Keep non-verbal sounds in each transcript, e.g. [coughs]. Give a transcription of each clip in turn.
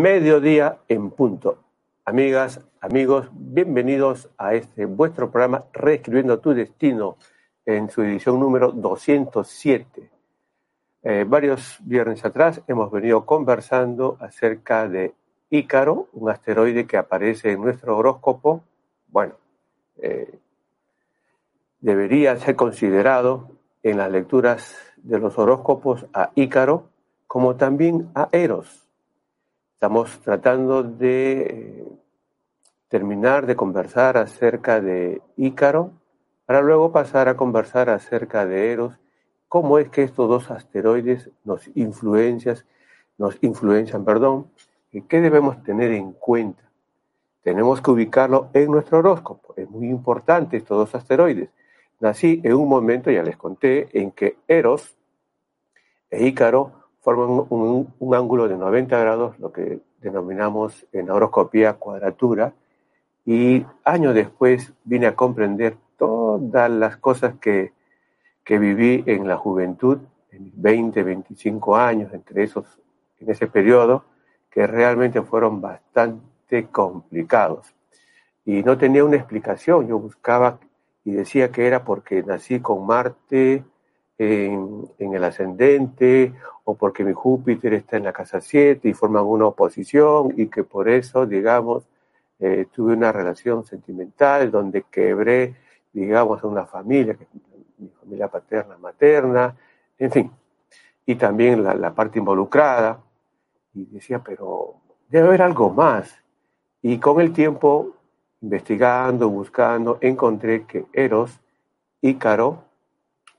mediodía en punto. Amigas, amigos, bienvenidos a este vuestro programa Reescribiendo tu Destino en su edición número 207. Eh, varios viernes atrás hemos venido conversando acerca de Ícaro, un asteroide que aparece en nuestro horóscopo. Bueno, eh, debería ser considerado en las lecturas de los horóscopos a Ícaro como también a Eros. Estamos tratando de eh, terminar de conversar acerca de Ícaro para luego pasar a conversar acerca de Eros, cómo es que estos dos asteroides nos influencias, nos influencian, perdón, qué debemos tener en cuenta. Tenemos que ubicarlo en nuestro horóscopo. Es muy importante estos dos asteroides. Nací en un momento, ya les conté, en que Eros e Ícaro forman un, ángulo de 90 grados, lo que denominamos en horoscopía cuadratura, y años después vine a comprender todas las cosas que, que viví en la juventud, en 20, 25 años, entre esos, en ese periodo, que realmente fueron bastante complicados. Y no tenía una explicación, yo buscaba y decía que era porque nací con Marte en, el ascendente o porque mi Júpiter está en la casa 7 y forman una oposición y que por eso, digamos, eh, tuve una relación sentimental donde quebré, digamos, a una familia, mi familia paterna, materna, en fin, y también la, la parte involucrada. Y decía, pero debe haber algo más. Y con el tiempo investigando, buscando, encontré que Eros, Ícaro,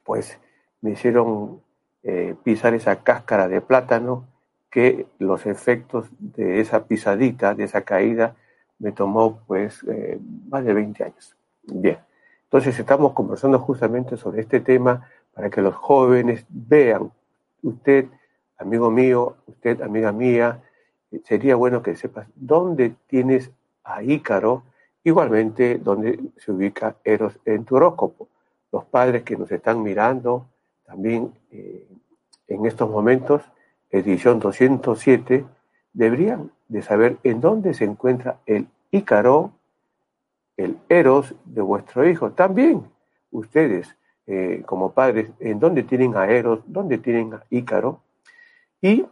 pues me hicieron eh, pisar esa cáscara de plátano que los efectos de esa pisadita, de esa caída, me tomó pues eh, más de 20 años. Bien, entonces estamos conversando justamente sobre este tema para que los jóvenes vean, usted, amigo mío, usted, amiga mía, sería bueno que sepas dónde tienes a Ícaro Igualmente, donde se ubica Eros en tu horóscopo. Los padres que nos están mirando también eh, en estos momentos, edición 207, deberían de saber en dónde se encuentra el Ícaro, el Eros de vuestro hijo. También ustedes, eh, como padres, en dónde tienen a Eros, dónde tienen a Ícaro. Y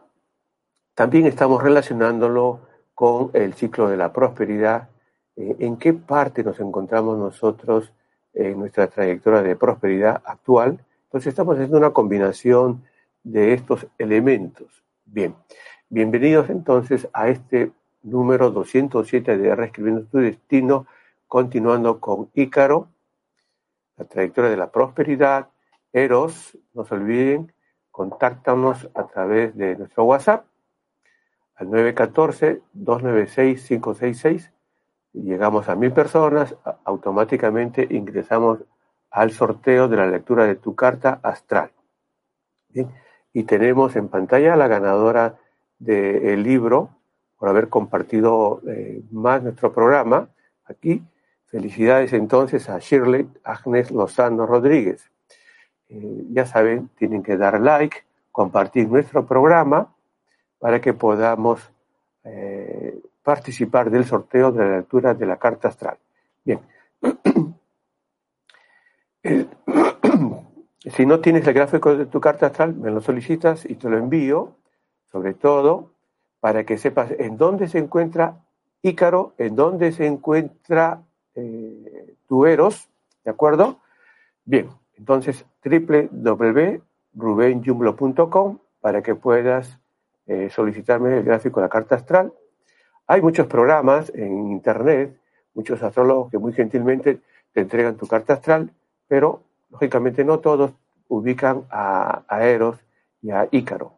también estamos relacionándolo con el ciclo de la prosperidad eh, en qué parte nos encontramos nosotros en nuestra trayectoria de prosperidad actual. Entonces estamos haciendo una combinación de estos elementos. Bien, bienvenidos entonces a este número 207 de Reescribiendo tu Destino, continuando con Ícaro, la trayectoria de la prosperidad, Eros, no se olviden, contáctanos a través de nuestro WhatsApp al 914-296-566 llegamos a mil personas, automáticamente ingresamos al sorteo de la lectura de tu carta astral. Y tenemos en pantalla a la ganadora del libro por haber compartido eh, más nuestro programa. Aquí, felicidades entonces a Shirley Agnes Lozano Rodríguez. Eh, ya saben, tienen que dar like, compartir nuestro programa para que podamos eh, participar del sorteo de la lectura de la carta astral. Bien. [coughs] si no tienes el gráfico de tu carta astral, me lo solicitas y te lo envío, sobre todo para que sepas en dónde se encuentra Ícaro, en dónde se encuentra eh, tu Eros, ¿de acuerdo? Bien, entonces www.rubenjumlo.com para que puedas eh, solicitarme el gráfico de la carta astral hay muchos programas en Internet, muchos astrólogos que muy gentilmente te entregan tu carta astral, pero lógicamente no todos ubican a, Eros y a Ícaro.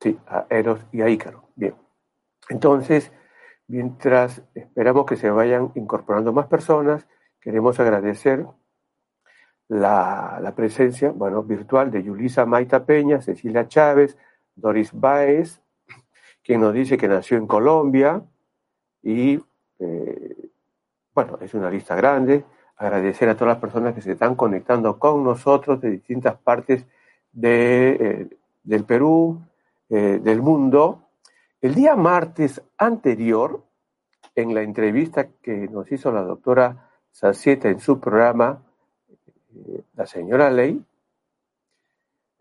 Sí, a Eros y a Ícaro. Bien. Entonces, mientras esperamos que se vayan incorporando más personas, queremos agradecer la, la presencia, bueno, virtual de Yulisa Maita Peña, Cecilia Chávez, Doris Baez, quien nos dice que nació en Colombia y, eh, bueno, es una lista grande. Agradecer a todas las personas que se están conectando con nosotros de distintas partes de, eh, del Perú, eh, del mundo, El día martes anterior, en la entrevista que nos hizo la doctora Sacieta en su programa, eh, la señora Ley,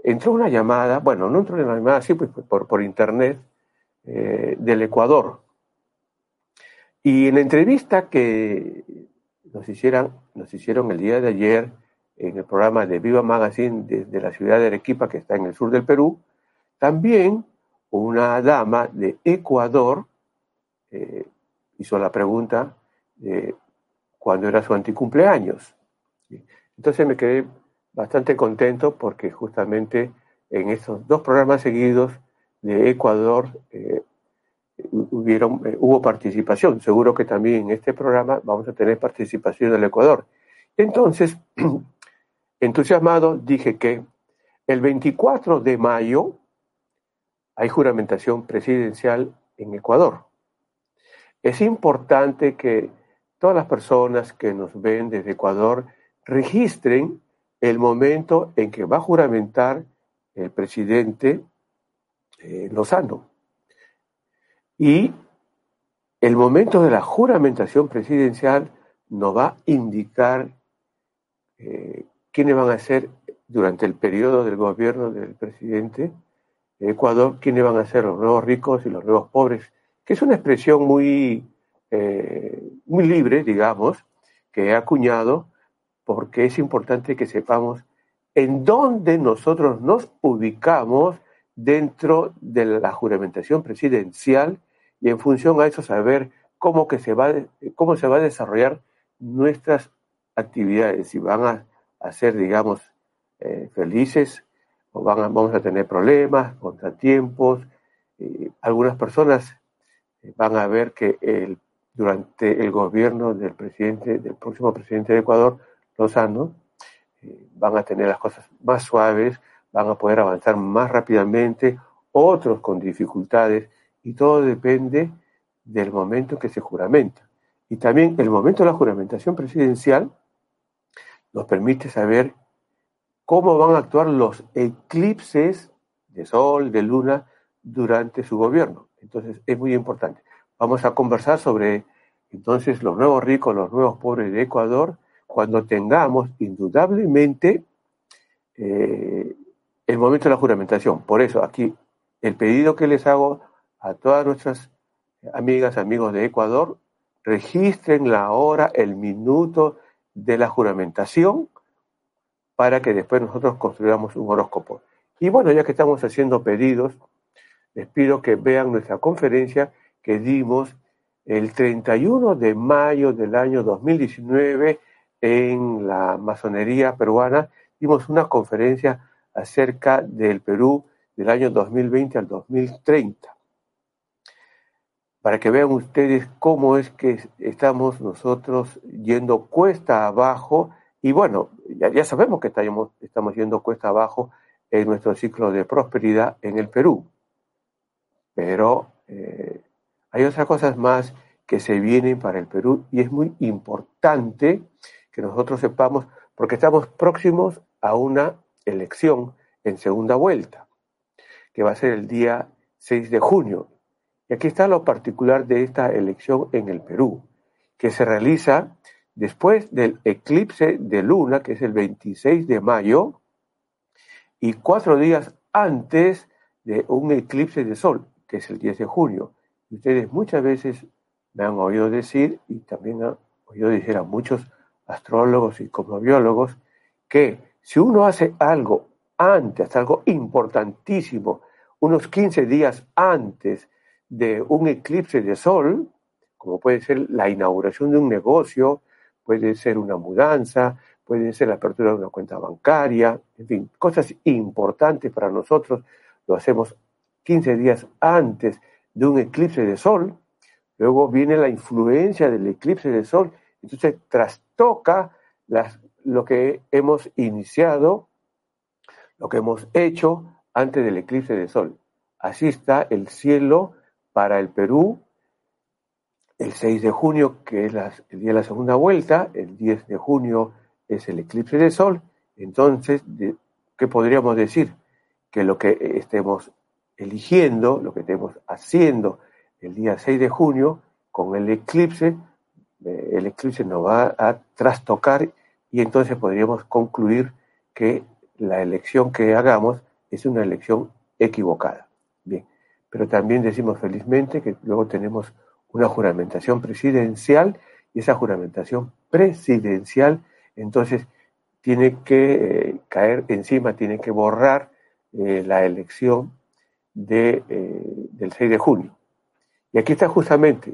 entró una llamada, bueno, no entró una llamada, sí, pues por, por internet, del Ecuador. Y en la entrevista que nos, hicieron, nos hicieron el día de ayer en el programa de Viva Magazine desde la ciudad de Arequipa, que está en el sur del Perú, también una dama de Ecuador eh, hizo la pregunta de cuándo era su anticumpleaños. Entonces me quedé bastante contento porque justamente en estos dos programas seguidos de Ecuador eh, hubieron, eh, hubo participación. Seguro que también en este programa vamos a tener participación del Ecuador. Entonces, [clears throat] entusiasmado, dije que el 24 de mayo hay juramentación presidencial en Ecuador. Es importante que todas las personas que nos ven desde Ecuador registren el momento en que va a juramentar el presidente eh, Lozano. Y el momento de la juramentación presidencial nos va a indicar eh, quiénes van a ser durante el periodo del gobierno del presidente de Ecuador, quiénes van a ser los nuevos ricos y los nuevos pobres, que es una expresión muy, eh, muy libre, digamos, que he acuñado porque es importante que sepamos en dónde nosotros nos ubicamos dentro de la juramentación presidencial y en función a eso saber cómo, que se, va, cómo se va a desarrollar nuestras actividades, si van a, ser, digamos, eh, felices o van vamos a tener problemas, contratiempos. algunas personas eh, van a ver que el, durante el gobierno del presidente, del próximo presidente de Ecuador, Lozano, eh, van a tener las cosas más suaves, van a poder avanzar más rápidamente, otros con dificultades, y todo depende del momento que se juramenta. Y también el momento de la juramentación presidencial nos permite saber cómo van a actuar los eclipses de sol, de luna, durante su gobierno. Entonces es muy importante. Vamos a conversar sobre entonces los nuevos ricos, los nuevos pobres de Ecuador, cuando tengamos indudablemente eh, el momento de la juramentación. Por eso aquí el pedido que les hago a todas nuestras amigas, amigos de Ecuador, registren la hora, el minuto de la juramentación para que después nosotros construyamos un horóscopo. Y bueno, ya que estamos haciendo pedidos, les pido que vean nuestra conferencia que dimos el 31 de mayo del año 2019 en la masonería peruana. Dimos una conferencia acerca del Perú del año 2020 al 2030. Para que vean ustedes cómo es que estamos nosotros yendo cuesta abajo. Y bueno, ya, sabemos que estamos, estamos yendo cuesta abajo en nuestro ciclo de prosperidad en el Perú. Pero eh, hay otras cosas más que se vienen para el Perú y es muy importante que nosotros sepamos, porque estamos próximos a una elección en segunda vuelta, que va a ser el día 6 de junio. Y aquí está lo particular de esta elección en el Perú, que se realiza después del eclipse de luna, que es el 26 de mayo, y cuatro días antes de un eclipse de sol, que es el 10 de junio. Ustedes muchas veces me han oído decir, y también han oído decir a muchos astrólogos y cosmobiólogos, que si uno hace algo antes, algo importantísimo, unos 15 días antes de un eclipse de sol, como puede ser la inauguración de un negocio, puede ser una mudanza, puede ser la apertura de una cuenta bancaria, en fin, cosas importantes para nosotros, lo hacemos 15 días antes de un eclipse de sol, luego viene la influencia del eclipse de sol, entonces trastoca lo que hemos iniciado, lo que hemos hecho antes del eclipse de sol. Así está el cielo para el Perú el 6 de junio, que es el día de la segunda vuelta, el 10 de junio es el eclipse de sol. Entonces, ¿qué podríamos decir? Que lo que estemos eligiendo, lo que estemos haciendo el día 6 de junio con el eclipse, eh, el eclipse nos va a trastocar y entonces podríamos concluir que la elección que hagamos es una elección equivocada. Pero también decimos felizmente que luego tenemos una juramentación presidencial y esa juramentación presidencial entonces tiene que eh, caer encima, tiene que borrar eh, la elección de, eh, del 6 de junio. Y aquí está justamente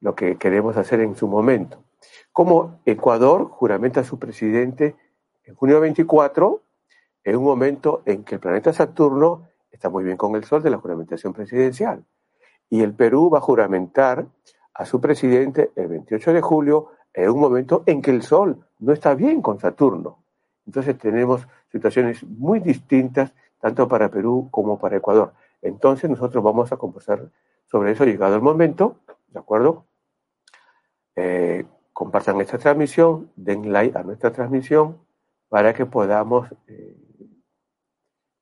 lo que queremos hacer en su momento. Como Ecuador juramenta a su presidente en junio 24, en un momento en que el planeta Saturno está muy bien con el Sol de la juramentación presidencial. Y el Perú va a juramentar a su presidente el 28 de julio en un momento en que el Sol no está bien con Saturno. Entonces tenemos situaciones muy distintas tanto para Perú como para Ecuador. Entonces nosotros vamos a conversar sobre eso llegado el momento, ¿de acuerdo? Eh, compartan esta transmisión, den like a nuestra transmisión para que podamos eh,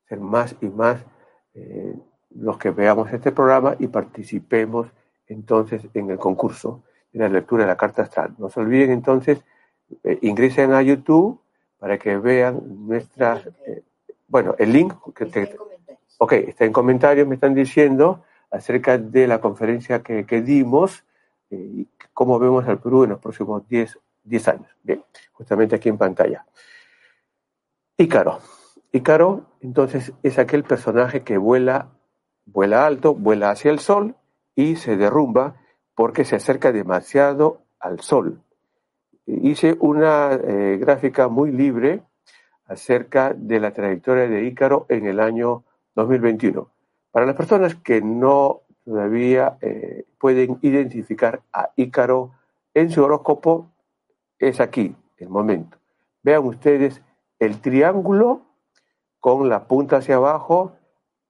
ser más y más eh, los que veamos este programa y participemos entonces en el concurso de la lectura de la carta astral. No se olviden entonces, ingresen a YouTube para que vean nuestras, bueno, el link que te, Ok, está en comentarios, me están diciendo acerca de la conferencia que, dimos eh, y cómo vemos al Perú en los próximos 10, 10 años. Bien, justamente aquí en pantalla. Ícaro. Ícaro, entonces, es aquel personaje que vuela, vuela alto, vuela hacia el sol y se derrumba porque se acerca demasiado al sol. Hice una eh, gráfica muy libre acerca de la trayectoria de Ícaro en el año 2021. Para las personas que no todavía eh, pueden identificar a Ícaro en su horóscopo, es aquí el momento. Vean ustedes el triángulo con la punta hacia abajo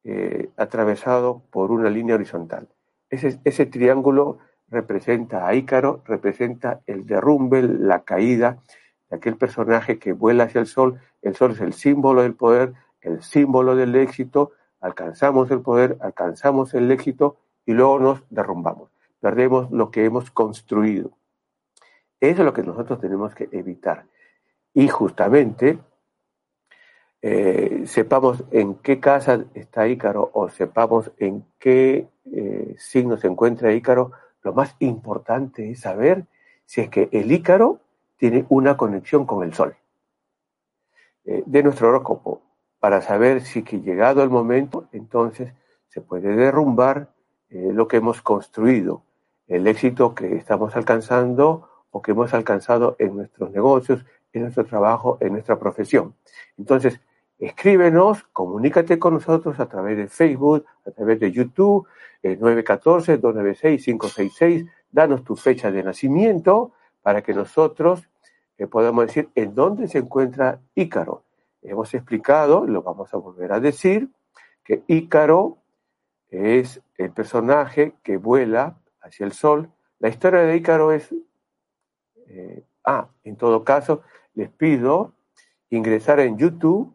eh, atravesado por una línea horizontal. Ese, ese triángulo representa a Ícaro, representa el derrumbe, la caída de aquel personaje que vuela hacia el sol. El sol es el símbolo del poder, el símbolo del éxito, alcanzamos el poder, alcanzamos el éxito y luego nos derrumbamos. Perdemos lo que hemos construido. Eso es lo que nosotros tenemos que evitar. Y justamente eh, sepamos en qué casa está Ícaro o sepamos en qué eh, signo se encuentra Ícaro, lo más importante es saber si es que el Ícaro tiene una conexión con el Sol. Eh, de nuestro horóscopo, para saber si que llegado el momento, entonces se puede derrumbar eh, lo que hemos construido, el éxito que estamos alcanzando o que hemos alcanzado en nuestros negocios, en nuestro trabajo, en nuestra profesión. Entonces, escríbenos, comunícate con nosotros a través de Facebook, a través de YouTube, el 914-296-566, danos tu fecha de nacimiento para que nosotros eh, podamos decir en dónde se encuentra Ícaro Hemos explicado, lo vamos a volver a decir, que Ícaro es el personaje que vuela hacia el sol. La historia de Ícaro es... Eh, ah, en todo caso, les pido ingresar en YouTube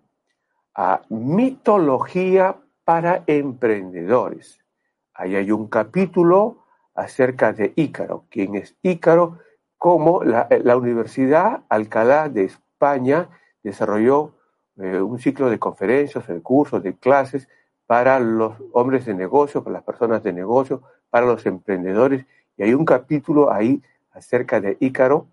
a Mitología para Emprendedores. Ahí hay un capítulo acerca de Ícaro, quién es Ícaro, cómo la, la Universidad Alcalá de España desarrolló eh, un ciclo de conferencias, de cursos, de clases para los hombres de negocio, para las personas de negocio, para los emprendedores. Y hay un capítulo ahí acerca de Ícaro,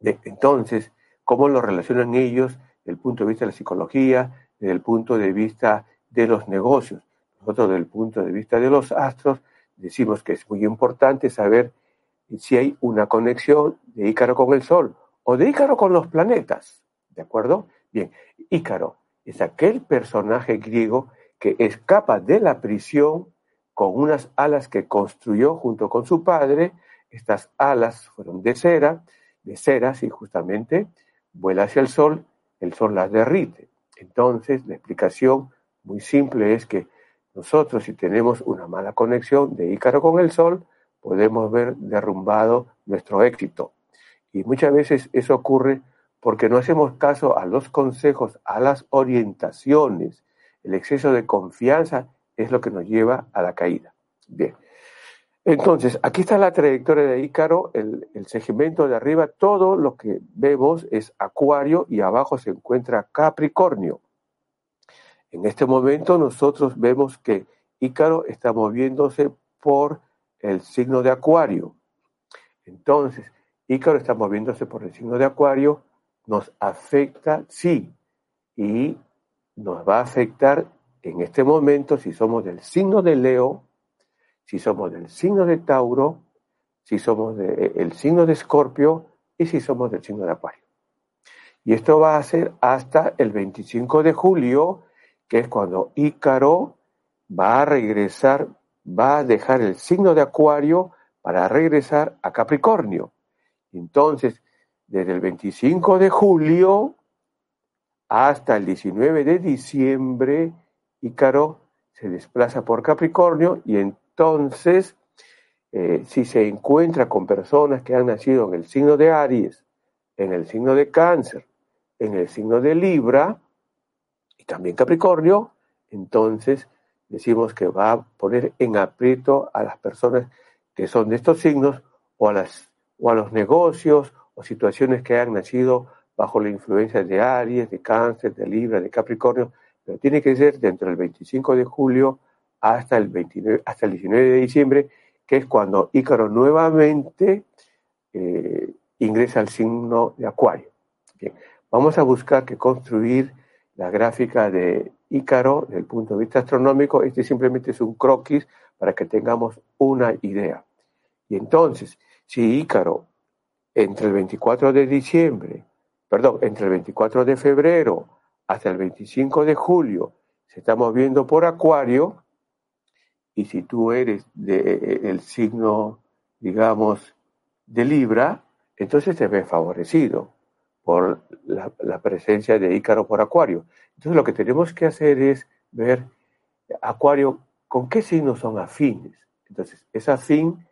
de entonces, cómo lo relacionan ellos desde el punto de vista de la psicología, desde el punto de vista de los negocios. Nosotros, desde el punto de vista de los astros, decimos que es muy importante saber si hay una conexión de Ícaro con el Sol o de Ícaro con los planetas. ¿De acuerdo? Bien, Ícaro es aquel personaje griego que escapa de la prisión con unas alas que construyó junto con su padre. Estas alas fueron de cera, de ceras y justamente vuela hacia el sol, el sol las derrite. Entonces, la explicación muy simple es que nosotros si tenemos una mala conexión de Ícaro con el sol, podemos ver derrumbado nuestro éxito. Y muchas veces eso ocurre porque no hacemos caso a los consejos, a las orientaciones. El exceso de confianza es lo que nos lleva a la caída. Bien. Entonces, aquí está la trayectoria de Ícaro, el, segmento de arriba, todo lo que vemos es Acuario y abajo se encuentra Capricornio. En este momento nosotros vemos que Ícaro está moviéndose por el signo de Acuario. Entonces, Ícaro está moviéndose por el signo de Acuario, nos afecta, sí, y nos va a afectar en este momento si somos del signo de Leo, si somos del signo de Tauro, si somos del signo de Escorpio y si somos del signo de Acuario. Y esto va a ser hasta el 25 de julio, que es cuando Ícaro va a regresar, va a dejar el signo de Acuario para regresar a Capricornio. Entonces, desde el 25 de julio hasta el 19 de diciembre, Ícaro se desplaza por Capricornio y en entonces, eh, si se encuentra con personas que han nacido en el signo de Aries, en el signo de Cáncer, en el signo de Libra y también Capricornio, entonces decimos que va a poner en aprieto a las personas que son de estos signos o a, las, o a los negocios o situaciones que han nacido bajo la influencia de Aries, de Cáncer, de Libra, de Capricornio, pero tiene que ser dentro del 25 de julio hasta el, 29, hasta el 19 de diciembre, que es cuando Ícaro nuevamente eh, ingresa al signo de Acuario. vamos a buscar que construir la gráfica de Ícaro desde el punto de vista astronómico. Este simplemente es un croquis para que tengamos una idea. Y entonces, si Ícaro entre el 24 de diciembre, perdón, entre el 24 de febrero hasta el 25 de julio se está moviendo por Acuario, y si tú eres del signo, digamos, de Libra, entonces te ves favorecido por la, presencia de Ícaro por Acuario. Entonces lo que tenemos que hacer es ver Acuario con qué signos son afines. Entonces es afín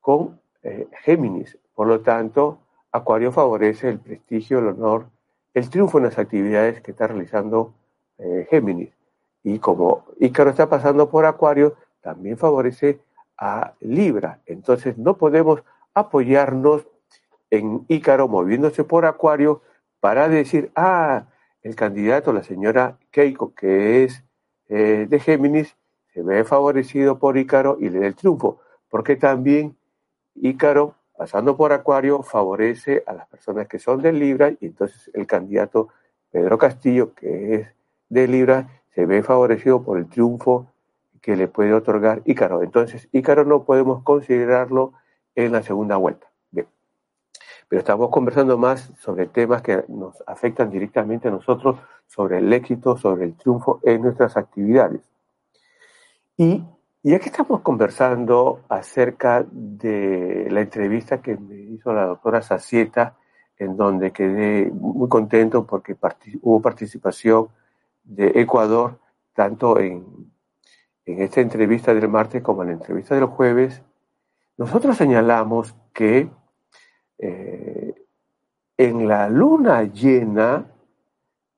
con eh, Géminis. Por lo tanto, Acuario favorece el prestigio, el honor, el triunfo en las actividades que está realizando eh, Géminis. Y como Ícaro está pasando por Acuario, también favorece a Libra. Entonces no podemos apoyarnos en Ícaro moviéndose por Acuario para decir, ah, el candidato, la señora Keiko, que es eh, de Géminis, se ve favorecido por Ícaro y le da el triunfo, porque también Ícaro, pasando por Acuario, favorece a las personas que son de Libra y entonces el candidato Pedro Castillo, que es de Libra, se ve favorecido por el triunfo que le puede otorgar Ícaro. Entonces, Ícaro no podemos considerarlo en la segunda vuelta. Bien. Pero estamos conversando más sobre temas que nos afectan directamente a nosotros, sobre el éxito, sobre el triunfo en nuestras actividades. Y ya que estamos conversando acerca de la entrevista que me hizo la doctora Sacieta, en donde quedé muy contento porque hubo participación de Ecuador, tanto en en esta entrevista del martes como en la entrevista del jueves, nosotros señalamos que eh, en la luna llena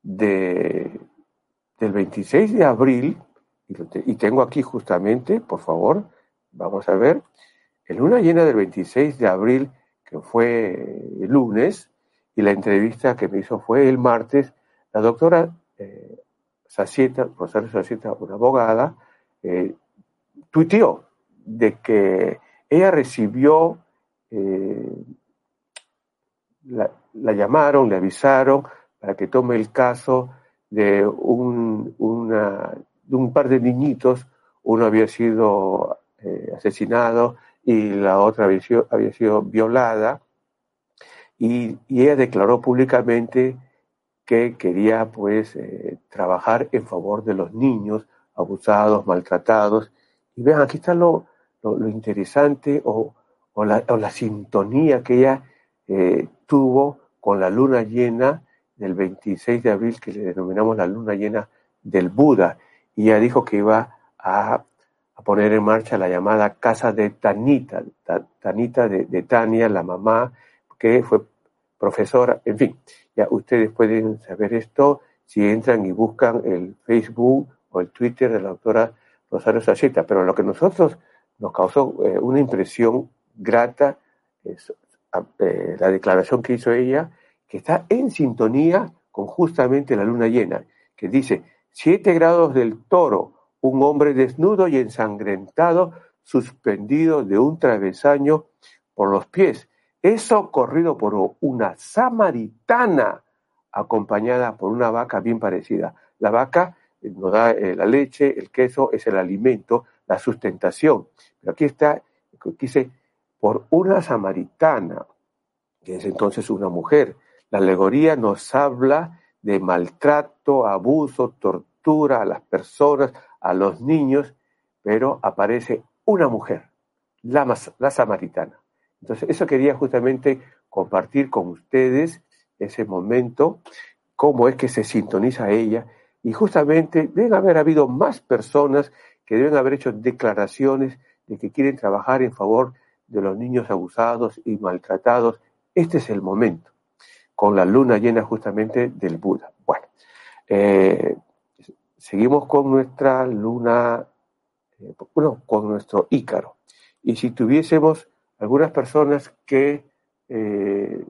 de, del 26 de abril, y, tengo aquí justamente, por favor, vamos a ver, en luna llena del 26 de abril, que fue el lunes, y la entrevista que me hizo fue el martes, la doctora eh, Sacieta, Rosario Sacieta, una abogada, eh, tuiteó de que ella recibió, eh, la, llamaron, le avisaron para que tome el caso de un, de un par de niñitos, uno había sido eh, asesinado y la otra había sido, había sido violada, y, ella declaró públicamente que quería pues trabajar en favor de los niños abusados, maltratados. Y vean, aquí está lo, lo, interesante o, o, la, o, la, sintonía que ella eh, tuvo con la luna llena del 26 de abril, que le denominamos la luna llena del Buda. Y ella dijo que iba a, a poner en marcha la llamada casa de Tanita, Tanita de, de Tania, la mamá, que fue profesora, en fin, ya ustedes pueden saber esto si entran y buscan el Facebook o el Twitter de la doctora Rosario Sacheta, pero lo que nosotros nos causó eh, una impresión grata es eh, la declaración que hizo ella, que está en sintonía con justamente la luna llena, que dice, siete grados del toro, un hombre desnudo y ensangrentado, suspendido de un travesaño por los pies. Eso corrido por una samaritana acompañada por una vaca bien parecida. La vaca nos da eh, la leche, el queso es el alimento, la sustentación. Pero aquí está, dice, por una samaritana, que es entonces una mujer. La alegoría nos habla de maltrato, abuso, tortura a las personas, a los niños, pero aparece una mujer, la, la samaritana. Entonces, eso quería justamente compartir con ustedes ese momento, cómo es que se sintoniza ella, y justamente deben haber habido más personas que deben haber hecho declaraciones de que quieren trabajar en favor de los niños abusados y maltratados. Este es el momento, con la luna llena justamente del Buda. Bueno, eh, seguimos con nuestra luna, eh, bueno, con nuestro Ícaro. Y si tuviésemos algunas personas que eh,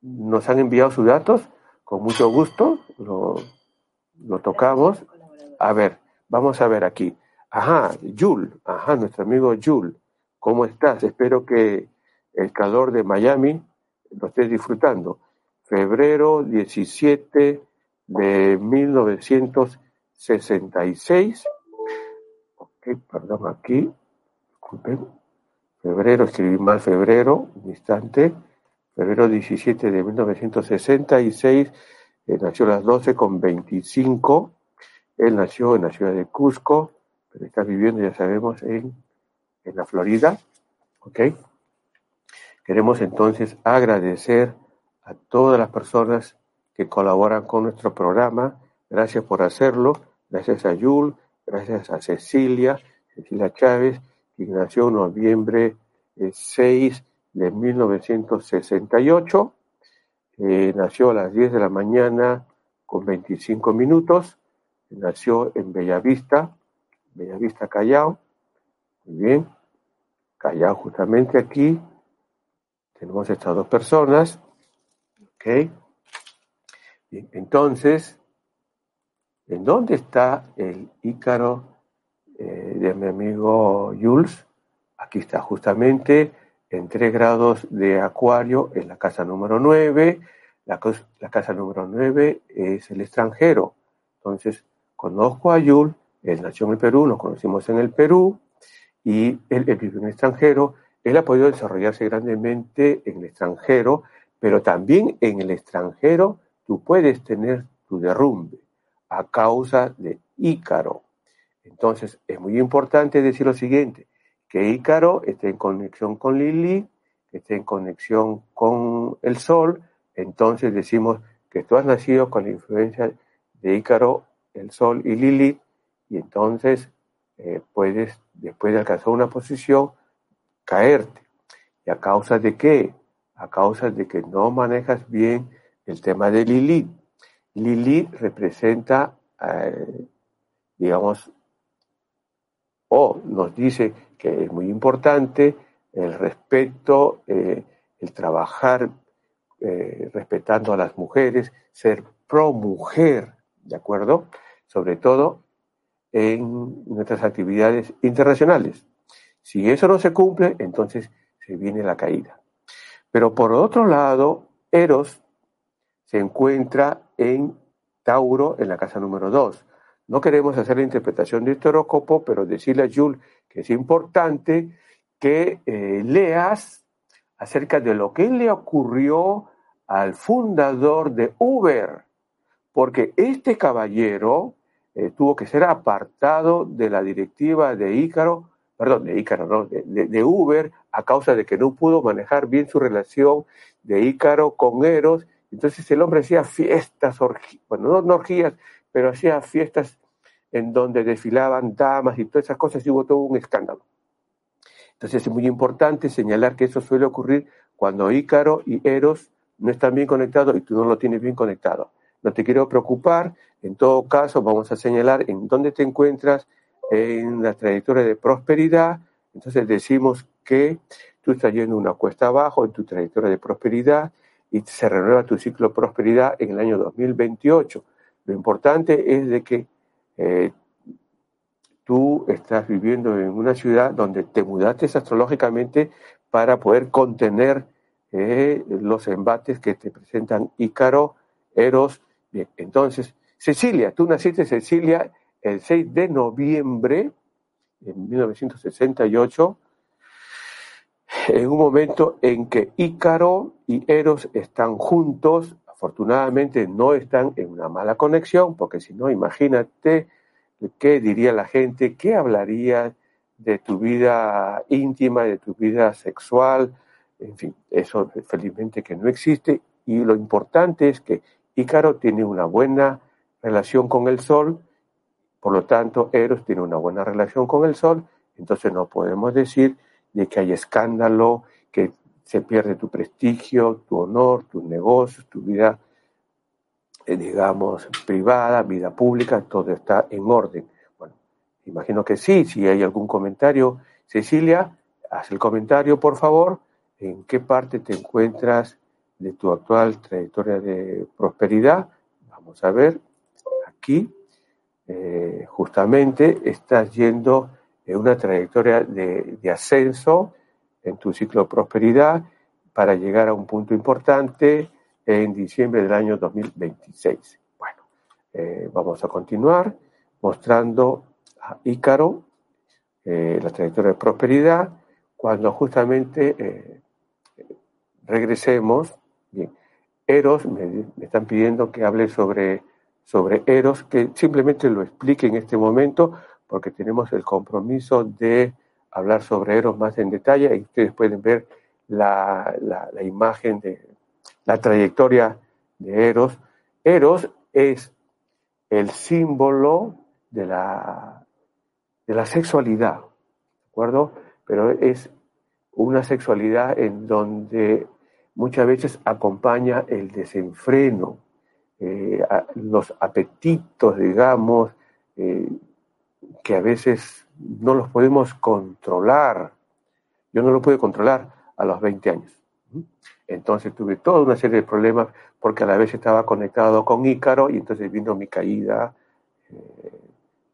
nos han enviado sus datos, con mucho gusto lo, lo tocamos. A ver, vamos a ver aquí. Ajá, Jul, ajá, nuestro amigo Jul, ¿cómo estás? Espero que el calor de Miami lo estés disfrutando. Febrero 17 de 1966. Ok, perdón, aquí. Disculpen. Febrero, escribí mal febrero, un instante febrero 17 de 1966, eh, nació a las 12 con 25, él nació en la ciudad de Cusco, pero está viviendo, ya sabemos, en, en la Florida, ¿ok? Queremos entonces agradecer a todas las personas que colaboran con nuestro programa, gracias por hacerlo, gracias a Yul, gracias a Cecilia, Cecilia Chávez, que nació en noviembre 6 eh, de 1968. Eh, nació a las 10 de la mañana con 25 minutos. Nació en Bellavista, Bellavista Callao. Muy bien. Callao justamente aquí. Tenemos estas dos personas. Ok. Entonces, ¿en dónde está el Ícaro eh, de mi amigo Jules? Aquí está justamente en tres grados de acuario en la casa número 9. La, casa número 9 es el extranjero. Entonces, conozco a Yul, él nació en el Perú, nos conocimos en el Perú y él, vive en el extranjero. Él ha podido desarrollarse grandemente en el extranjero, pero también en el extranjero tú puedes tener tu derrumbe a causa de Ícaro. Entonces, es muy importante decir lo siguiente, que Ícaro esté en conexión con Lili, que esté en conexión con el Sol, entonces decimos que tú has nacido con la influencia de Ícaro, el Sol y Lili, y entonces eh, puedes, después de alcanzar una posición, caerte. ¿Y a causa de qué? A causa de que no manejas bien el tema de Lili. Lili representa, eh, digamos, o nos dice que es muy importante el respeto, eh, el trabajar eh, respetando a las mujeres, ser pro mujer, ¿de acuerdo? Sobre todo en nuestras actividades internacionales. Si eso no se cumple, entonces se viene la caída. Pero por otro lado, Eros se encuentra en Tauro, en la casa número 2. No queremos hacer la interpretación de este horóscopo, pero decirle a Jules que es importante que eh, leas acerca de lo que le ocurrió al fundador de Uber, porque este caballero eh, tuvo que ser apartado de la directiva de Ícaro, perdón, de Ícaro, no, de, Uber, a causa de que no pudo manejar bien su relación de Ícaro con Eros. Entonces el hombre hacía fiestas, bueno, no orgías, pero hacía fiestas en donde desfilaban damas y todas esas cosas y hubo todo un escándalo. Entonces es muy importante señalar que eso suele ocurrir cuando Ícaro y Eros no están bien conectados y tú no lo tienes bien conectado. No te quiero preocupar, en todo caso vamos a señalar en dónde te encuentras en la trayectoria de prosperidad, entonces decimos que tú estás yendo una cuesta abajo en tu trayectoria de prosperidad y se renueva tu ciclo de prosperidad en el año 2028. Lo importante es de que eh, tú estás viviendo en una ciudad donde te mudaste astrológicamente para poder contener eh, los embates que te presentan Ícaro, Eros. Bien, entonces, Cecilia, tú naciste, Cecilia, el 6 de noviembre de 1968, en un momento en que Ícaro y Eros están juntos, afortunadamente no están en una mala conexión, porque si no, imagínate qué diría la gente, qué hablaría de tu vida íntima, de tu vida sexual, en fin, eso felizmente que no existe. Y lo importante es que Ícaro tiene una buena relación con el Sol, por lo tanto Eros tiene una buena relación con el Sol, entonces no podemos decir de que hay escándalo, que se pierde tu prestigio, tu honor, tus negocios, tu vida, eh, digamos, privada, vida pública, todo está en orden. Bueno, imagino que sí, si hay algún comentario, Cecilia, haz el comentario, por favor, en qué parte te encuentras de tu actual trayectoria de prosperidad. Vamos a ver, aquí, eh, justamente estás yendo una trayectoria de, ascenso en tu ciclo de prosperidad para llegar a un punto importante en diciembre del año 2026. Bueno, eh, vamos a continuar mostrando a Ícaro eh, la trayectoria de prosperidad cuando justamente eh, regresemos. Bien, Eros, me, están pidiendo que hable sobre, sobre Eros, que simplemente lo explique en este momento porque tenemos el compromiso de hablar sobre Eros más en detalle y ustedes pueden ver la, la, imagen de la trayectoria de Eros. Eros es el símbolo de la, de la sexualidad, ¿de acuerdo? Pero es una sexualidad en donde muchas veces acompaña el desenfreno, eh, los apetitos, digamos, eh, que a veces no los podemos controlar. Yo no lo pude controlar a los 20 años. Entonces tuve toda una serie de problemas porque a la vez estaba conectado con Ícaro y entonces vino mi caída eh,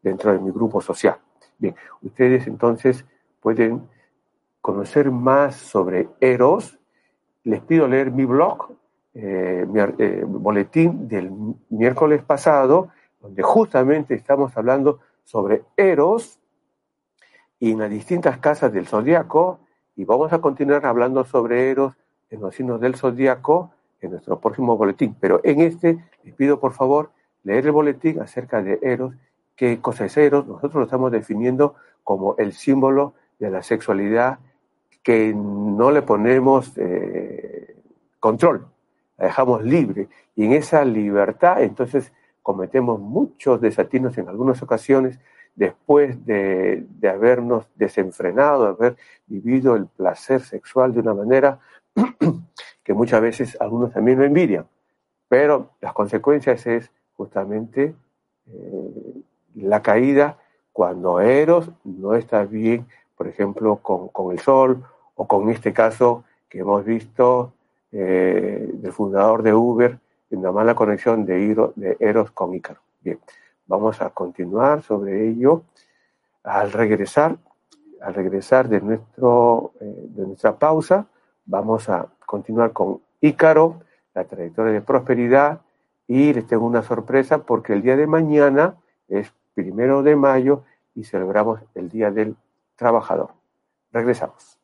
dentro de mi grupo social. Bien, ustedes entonces pueden conocer más sobre Eros. Les pido leer mi blog, eh, mi eh, boletín del miércoles pasado, donde justamente estamos hablando sobre Eros y en las distintas casas del zodiaco, y vamos a continuar hablando sobre Eros en los signos del zodiaco en nuestro próximo boletín. Pero en este les pido por favor leer el boletín acerca de Eros, qué cosa es Eros. Nosotros lo estamos definiendo como el símbolo de la sexualidad que no le ponemos eh, control, la dejamos libre. Y en esa libertad, entonces, cometemos muchos desatinos en algunas ocasiones después de, habernos desenfrenado, de haber vivido el placer sexual de una manera [clears throat] que muchas veces algunos también lo envidian. Pero las consecuencias es justamente eh, la caída cuando Eros no está bien, por ejemplo, con, el Sol o con este caso que hemos visto eh, del fundador de Uber, una mala conexión de, de Eros con Ícaro. Bien, vamos a continuar sobre ello. Al regresar, al regresar de, nuestro, eh, de nuestra pausa, vamos a continuar con Ícaro, la trayectoria de prosperidad, y les tengo una sorpresa porque el día de mañana es primero de mayo y celebramos el Día del Trabajador. Regresamos.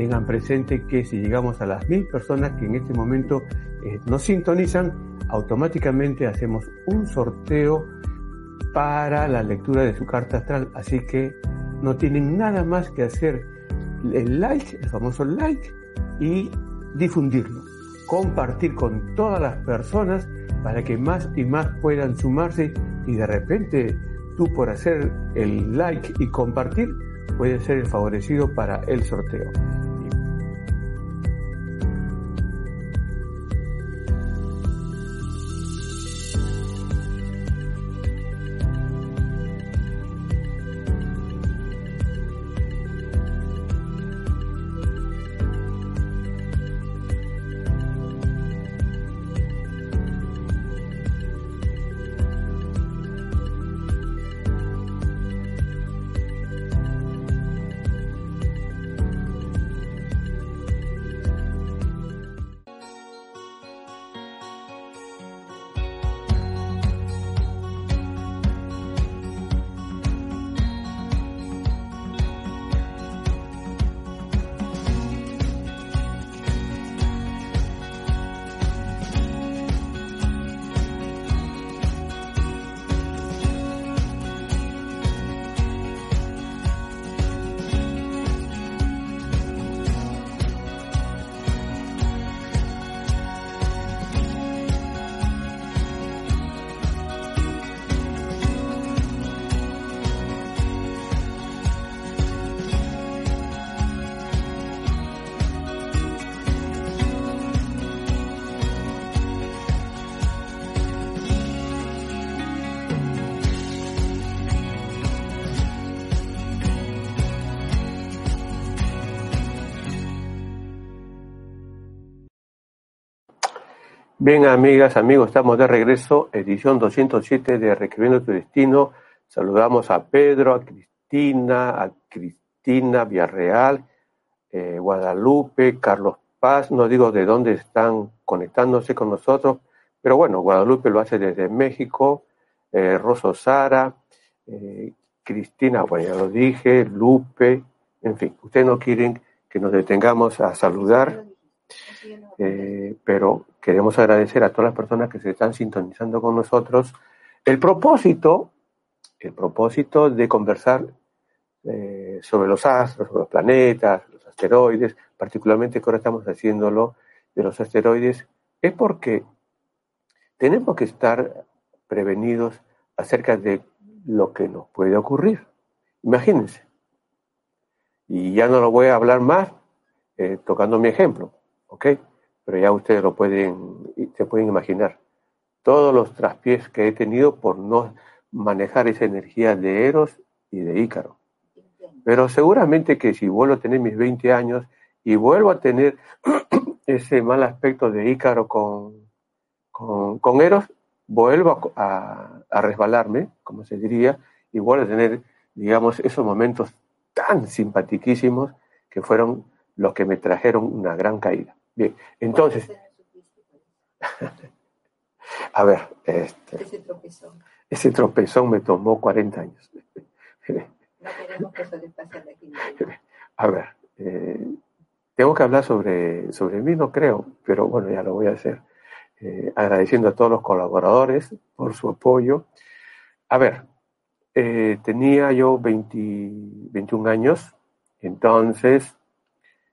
Tengan presente que si llegamos a las mil personas que en este momento eh, nos sintonizan, automáticamente hacemos un sorteo para la lectura de su carta astral. Así que no tienen nada más que hacer el like, el famoso like, y difundirlo. Compartir con todas las personas para que más y más puedan sumarse y de repente tú por hacer el like y compartir puedes ser el favorecido para el sorteo. Bien, amigas, amigos, estamos de regreso, edición 207 de Reescribiendo tu Destino. Saludamos a Pedro, a Cristina, a Cristina Villarreal, eh, Guadalupe, Carlos Paz, no digo de dónde están conectándose con nosotros, pero bueno, Guadalupe lo hace desde México, eh, Rosso Sara, eh, Cristina, bueno, ya lo dije, Lupe, en fin, ustedes no quieren que nos detengamos a saludar, pero queremos agradecer a todas las personas que se están sintonizando con nosotros. El propósito, el propósito de conversar eh, sobre los astros, sobre los planetas, los asteroides, particularmente que ahora estamos haciéndolo de los asteroides, es porque tenemos que estar prevenidos acerca de lo que nos puede ocurrir. Imagínense. Y ya no lo voy a hablar más eh, tocando mi ejemplo, ¿ok? pero ya ustedes lo pueden, se pueden imaginar. Todos los traspiés que he tenido por no manejar esa energía de Eros y de Ícaro. Pero seguramente que si vuelvo a tener mis 20 años y vuelvo a tener [clears throat] ese mal aspecto de Ícaro con, con, Eros, vuelvo a, a, resbalarme, como se diría, y vuelvo a tener, digamos, esos momentos tan simpatiquísimos que fueron los que me trajeron una gran caída. Bien, entonces. [laughs] A ver, este, ese tropezón. Ese tropezón me tomó 40 años. No queremos que eso le pase a A ver, eh, tengo que hablar sobre, sobre mí, no creo, pero bueno, ya lo voy a hacer. Eh, agradeciendo a todos los colaboradores por su apoyo. A ver, eh, tenía yo 21 años, entonces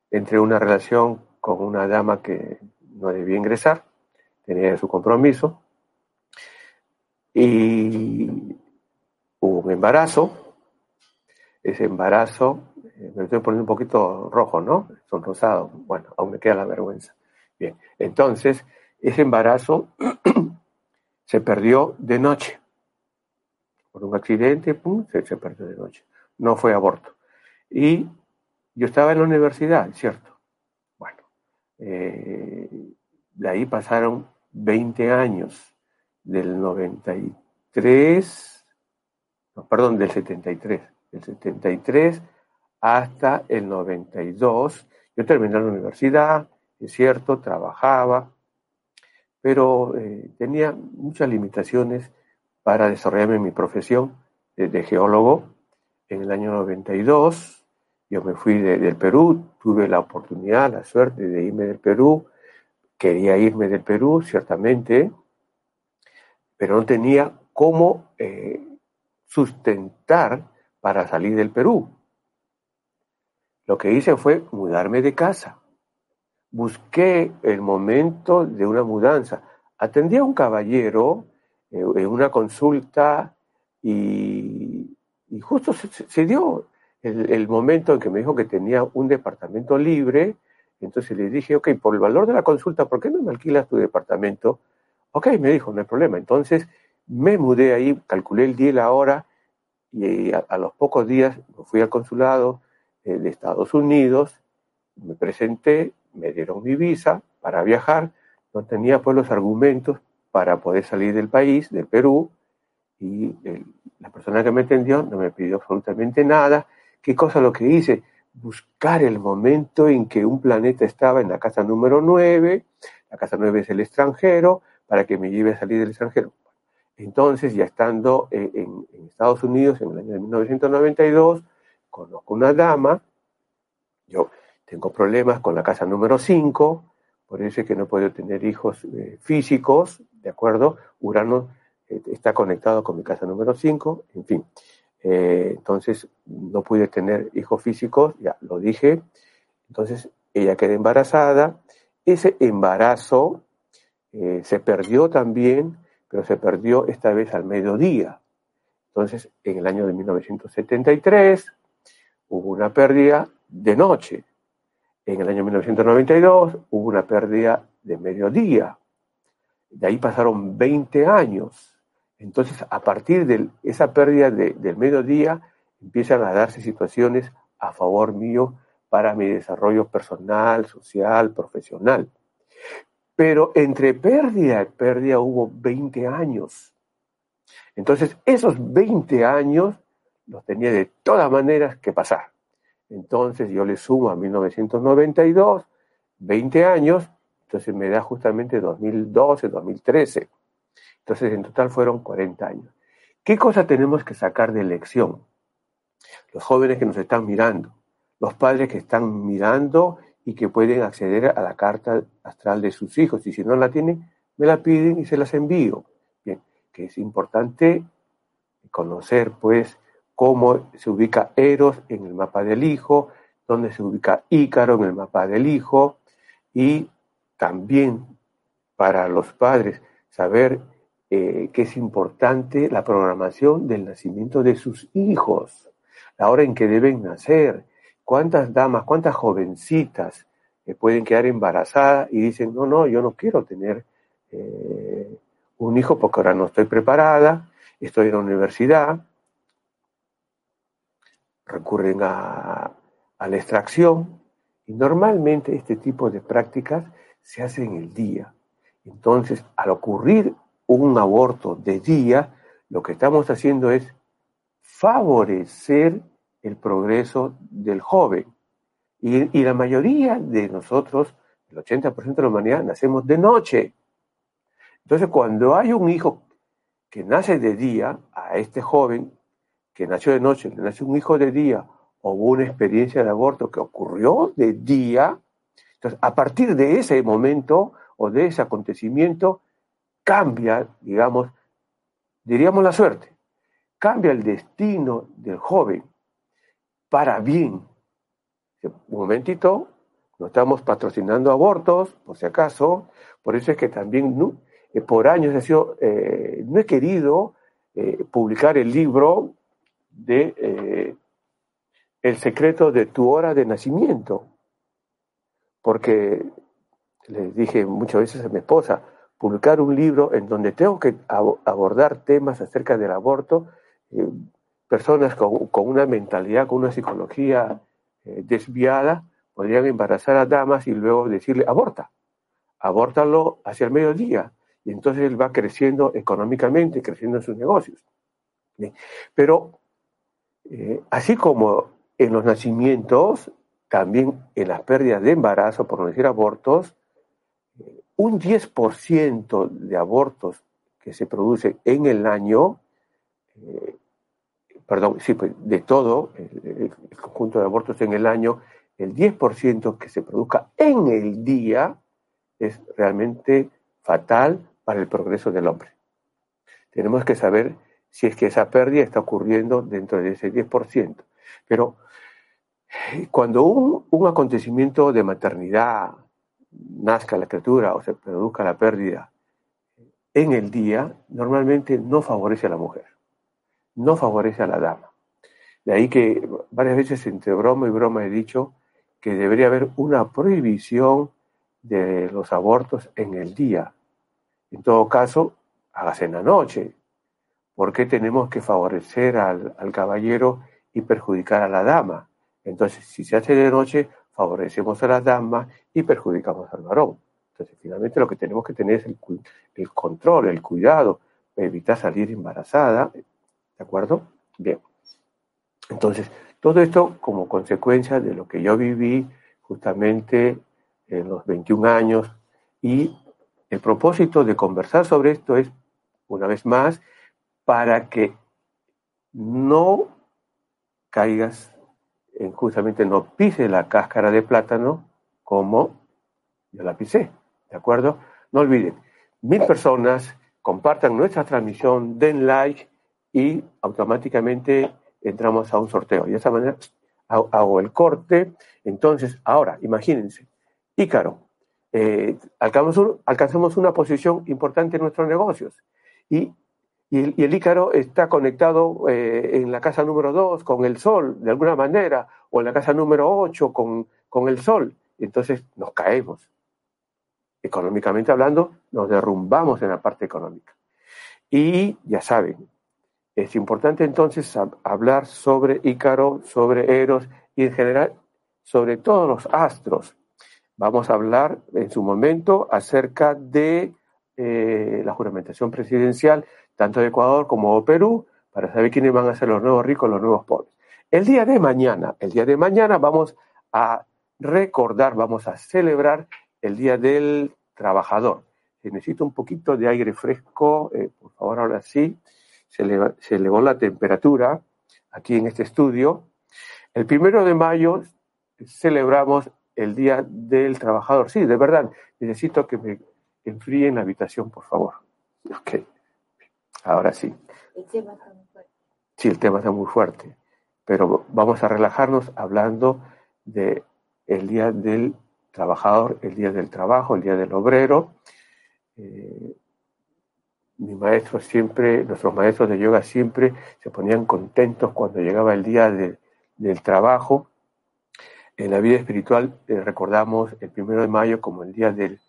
entre una relación con una dama que no debía ingresar, tenía su compromiso, y hubo un embarazo, ese embarazo, eh, me estoy poniendo un poquito rojo, ¿no? Son rosado, bueno, aún me queda la vergüenza. Bien, entonces, ese embarazo [clears throat] se perdió de noche. Por un accidente, pum, se perdió de noche. No fue aborto. Y yo estaba en la universidad, ¿cierto? Eh, de ahí pasaron 20 años, del 93, perdón, del 73, del 73 hasta el 92. Yo terminé la universidad, es cierto, trabajaba, pero eh, tenía muchas limitaciones para desarrollarme mi profesión de, geólogo. En el año 92 Yo me fui del Perú, tuve la oportunidad, la suerte de irme del Perú, quería irme del Perú, ciertamente, pero no tenía cómo eh, sustentar para salir del Perú. Lo que hice fue mudarme de casa. Busqué el momento de una mudanza. Atendí a un caballero eh, en una consulta y, justo se, dio el, momento en que me dijo que tenía un departamento libre. Entonces le dije, ok, por el valor de la consulta, ¿por qué no me alquilas tu departamento? Ok, me dijo, no hay problema. Entonces me mudé ahí, calculé el día y la hora y a, los pocos días fui al consulado eh, de Estados Unidos, me presenté, me dieron mi visa para viajar, no tenía pues los argumentos para poder salir del país, del Perú, y la persona que me atendió no me pidió absolutamente nada. ¿Qué cosa lo que hice? Buscar el momento en que un planeta estaba en la casa número 9, la casa 9 es el extranjero, para que me lleve a salir del extranjero. Entonces, ya estando eh, en, Estados Unidos en el año de 1992, conozco una dama, yo tengo problemas con la casa número 5, por eso es que no puedo tener hijos eh, físicos, ¿de acuerdo? Urano eh, está conectado con mi casa número 5, en fin. Entonces, no pude tener hijos físicos, ya lo dije. Entonces, ella queda embarazada. Ese embarazo se perdió también pero se perdió esta vez al mediodía. Entonces, en el año de 1973 hubo una pérdida de noche. En el año 1992 hubo una pérdida de mediodía. De ahí pasaron 20 años. Entonces, a partir de esa pérdida del mediodía, empiezan a darse situaciones a favor mío para mi desarrollo personal, social, profesional. Pero entre pérdida y pérdida hubo 20 años. Entonces, esos 20 años los tenía de todas maneras que pasar. Entonces, yo le sumo a 1992, 20 años, entonces me da justamente 2012, 2013. Entonces, en total fueron 40 años. ¿Qué cosa tenemos que sacar de lección? Los jóvenes que nos están mirando, los padres que están mirando y que pueden acceder a la carta astral de sus hijos. Y si no la tienen, me la piden y se las envío. Bien, que es importante conocer, pues, cómo se ubica Eros en el mapa del hijo, dónde se ubica Ícaro en el mapa del hijo, y también para los padres saber eh, que es importante la programación del nacimiento de sus hijos, la hora en que deben nacer, ¿Cuántas damas, cuántas jovencitas pueden quedar embarazadas y dicen, no, no, yo no quiero tener eh, un hijo porque ahora no estoy preparada, estoy en la universidad, recurren a, a la extracción y normalmente este tipo de prácticas se hacen en el día. Entonces, al ocurrir un aborto de día, lo que estamos haciendo es favorecer el progreso del joven. Y, la mayoría de nosotros, el 80% de la humanidad, nacemos de noche. Entonces, cuando hay un hijo que nace de día, a este joven que nació de noche, le nace un hijo de día, o hubo una experiencia de aborto que ocurrió de día, entonces, a partir de ese momento o de ese acontecimiento, cambia, digamos, diríamos la suerte, cambia el destino del joven para bien. Un momentito, no estamos patrocinando abortos, por si acaso, por eso es que también ¿no? Eh, por años he eh, no he querido eh, publicar el libro de El secreto de tu hora de nacimiento, porque le dije muchas veces a mi esposa, publicar un libro en donde tengo que abordar temas acerca del aborto, personas con, una mentalidad, con una psicología eh, desviada, podrían embarazar a damas y luego decirle, aborta, abórtalo hacia el mediodía. Y entonces él va creciendo económicamente, creciendo en sus negocios. Pero eh, así como en los nacimientos, también en las pérdidas de embarazo, por no decir abortos, eh, un 10% de abortos que se producen en el año perdón, sí, pues de todo el, conjunto de abortos en el año, el 10% que se produzca en el día es realmente fatal para el progreso del hombre. Tenemos que saber si es que esa pérdida está ocurriendo dentro de ese 10%. Pero eh, cuando un acontecimiento de maternidad nazca la criatura o se produzca la pérdida en el día, normalmente no favorece a la mujer, no favorece a la dama. De ahí que varias veces entre broma y broma he dicho que debería haber una prohibición de los abortos en el día. En todo caso, hágase en la noche. ¿Por qué tenemos que favorecer al, al caballero y perjudicar a la dama? Entonces, si se hace de noche, favorecemos a la dama y perjudicamos al varón. Entonces, finalmente lo que tenemos que tener es el, control, el cuidado, evitar salir embarazada. ¿De acuerdo? Bien. Entonces, todo esto como consecuencia de lo que yo viví justamente en los 21 años y el propósito de conversar sobre esto es, una vez más, para que no caigas justamente no pise la cáscara de plátano como yo la pisé, ¿de acuerdo? No olviden, mil personas compartan nuestra transmisión, den like y automáticamente entramos a un sorteo. Y de esa manera hago el corte. Entonces, ahora, imagínense, Ícaro, eh, alcanzamos, una posición importante en nuestros negocios y, el, Ícaro está conectado eh, en la casa número 2 con el Sol, de alguna manera, o en la casa número 8 con, con el Sol. Y entonces nos caemos. Económicamente hablando, nos derrumbamos en la parte económica. Y ya saben, es importante entonces hablar sobre Ícaro, sobre Eros y en general sobre todos los astros. Vamos a hablar en su momento acerca de eh, la juramentación presidencial, tanto de Ecuador como de Perú, para saber quiénes van a ser los nuevos ricos, los nuevos pobres. El día de mañana, el día de mañana vamos a recordar, vamos a celebrar el Día del Trabajador. Si necesito un poquito de aire fresco, eh, por favor, ahora sí se, elevó la temperatura aquí en este estudio. El primero de mayo celebramos el Día del Trabajador. Sí, de verdad, necesito que me enfríen la habitación, por favor. Ok, ahora sí. El tema está muy fuerte. Sí, el tema está muy fuerte, pero vamos a relajarnos hablando de el Día del Trabajador, el Día del Trabajo, el Día del Obrero. Eh, mi maestro siempre, nuestros maestros de yoga siempre se ponían contentos cuando llegaba el día del trabajo. En la vida espiritual eh, recordamos el primero de mayo como el día del,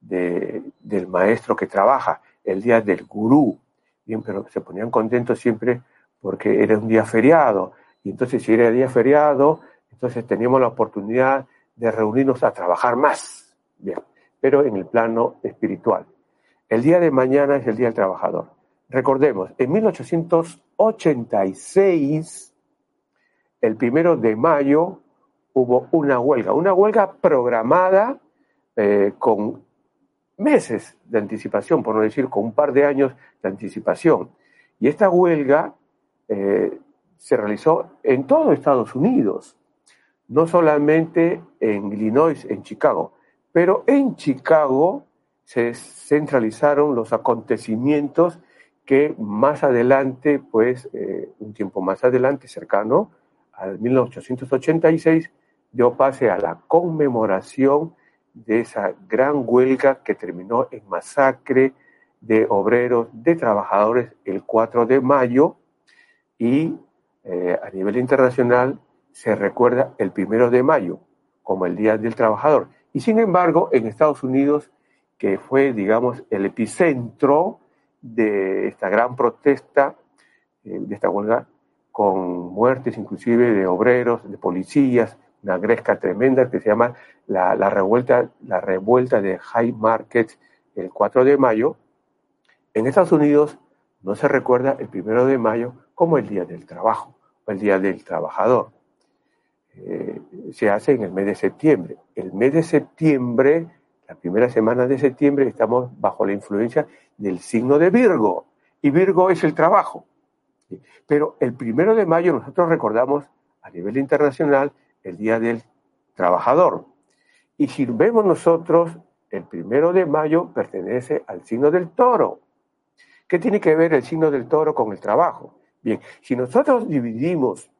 del maestro que trabaja, el día del gurú. Pero se ponían contentos siempre porque era un día feriado. Y entonces, si era día feriado, entonces teníamos la oportunidad de reunirnos a trabajar más. Bien, pero en el plano espiritual. El día de mañana es el Día del Trabajador. Recordemos, en 1886, el primero de mayo, hubo una huelga, una huelga programada eh, con meses de anticipación, por no decir con un par de años de anticipación. Y esta huelga eh, se realizó en todo Estados Unidos, no solamente en Illinois, en Chicago, pero en Chicago se centralizaron los acontecimientos que más adelante, pues eh, un tiempo más adelante, cercano al 1886, dio pase a la conmemoración de esa gran huelga que terminó en masacre de obreros, de trabajadores el 4 de mayo y eh, a nivel internacional se recuerda el 1 de mayo como el Día del Trabajador. Y sin embargo, en Estados Unidos que fue, digamos, el epicentro de esta gran protesta, eh, de esta huelga, con muertes inclusive de obreros, de policías, una gresca tremenda que se llama la, revuelta, la revuelta de High Market el 4 de mayo. En Estados Unidos no se recuerda el 1 de mayo como el Día del Trabajo o el Día del Trabajador. Eh, se hace en el mes de septiembre. El mes de septiembre la primera semana de septiembre estamos bajo la influencia del signo de Virgo. Y Virgo es el trabajo. Pero el primero de mayo nosotros recordamos a nivel internacional el Día del Trabajador. Y si vemos nosotros, el primero de mayo pertenece al signo del toro. ¿Qué tiene que ver el signo del toro con el trabajo? Bien, si nosotros dividimos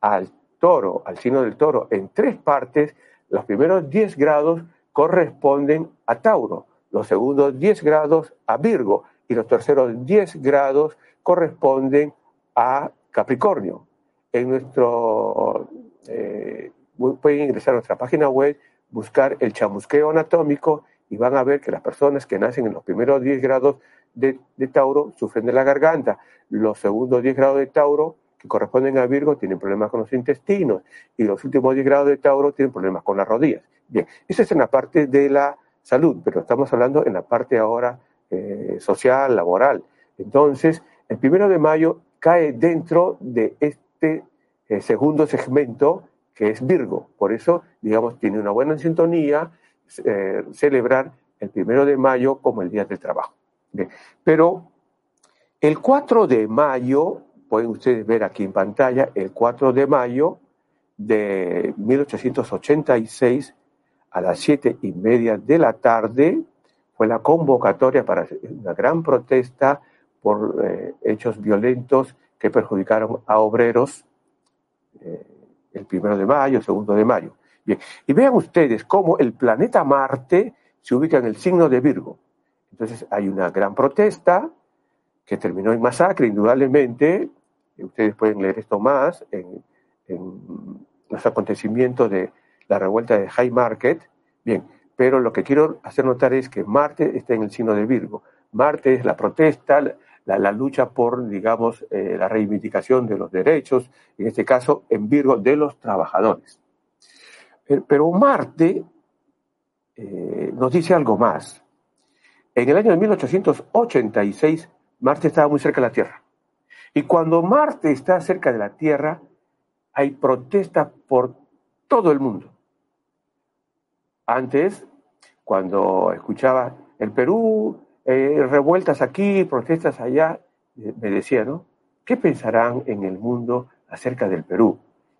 al toro, al signo del toro, en tres partes, los primeros 10 grados corresponden a Tauro, los segundos 10 grados a Virgo y los terceros 10 grados corresponden a Capricornio. En nuestro, eh, pueden ingresar a nuestra página web, buscar el chamusqueo anatómico y van a ver que las personas que nacen en los primeros 10 grados de, Tauro sufren de la garganta, los segundos 10 grados de Tauro que corresponden a Virgo tienen problemas con los intestinos y los últimos 10 grados de Tauro tienen problemas con las rodillas. Bien, eso es en la parte de la salud, pero estamos hablando en la parte ahora eh, social, laboral. Entonces, el primero de mayo cae dentro de este eh, segundo segmento que es Virgo. Por eso, digamos, tiene una buena sintonía eh, celebrar el primero de mayo como el Día del Trabajo. Pero el 4 de mayo pueden ustedes ver aquí en pantalla, el 4 de mayo de 1886 a las siete y media de la tarde fue la convocatoria para una gran protesta por eh, hechos violentos que perjudicaron a obreros el primero de mayo, segundo de mayo. Bien, y vean ustedes cómo el planeta Marte se ubica en el signo de Virgo. Entonces hay una gran protesta que terminó en masacre, indudablemente, ustedes pueden leer esto más en, los acontecimientos de la revuelta de High Market. Bien, pero lo que quiero hacer notar es que Marte está en el signo de Virgo. Marte es la protesta, la, lucha por, digamos, eh, la reivindicación de los derechos, en este caso en Virgo, de los trabajadores. Pero Marte eh, nos dice algo más. En el año de 1886, Marte estaba muy cerca de la Tierra. Y cuando Marte está cerca de la Tierra, hay protestas por todo el mundo. Antes, cuando escuchaba el Perú, eh, revueltas aquí, protestas allá, me decía, ¿no? ¿Qué pensarán en el mundo acerca del Perú?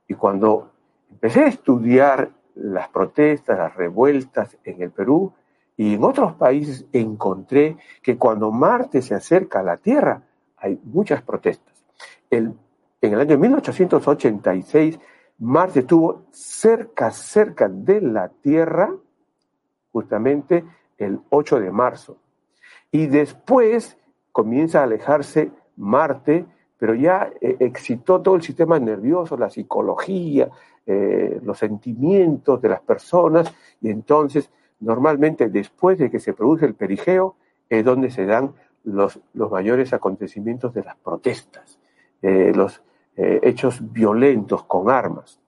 Y cuando empecé a estudiar las protestas, las revueltas en el Perú y en otros países, encontré que cuando Marte se acerca a la Tierra, hay muchas protestas. en el año 1886, Marte estuvo cerca, cerca de la Tierra, justamente el 8 de marzo. Y después comienza a alejarse Marte, pero ya eh, excitó todo el sistema nervioso, la psicología, eh, los sentimientos de las personas, y entonces normalmente después de que se produce el perigeo es donde se dan los, mayores acontecimientos de las protestas, eh, los hechos violentos con armas.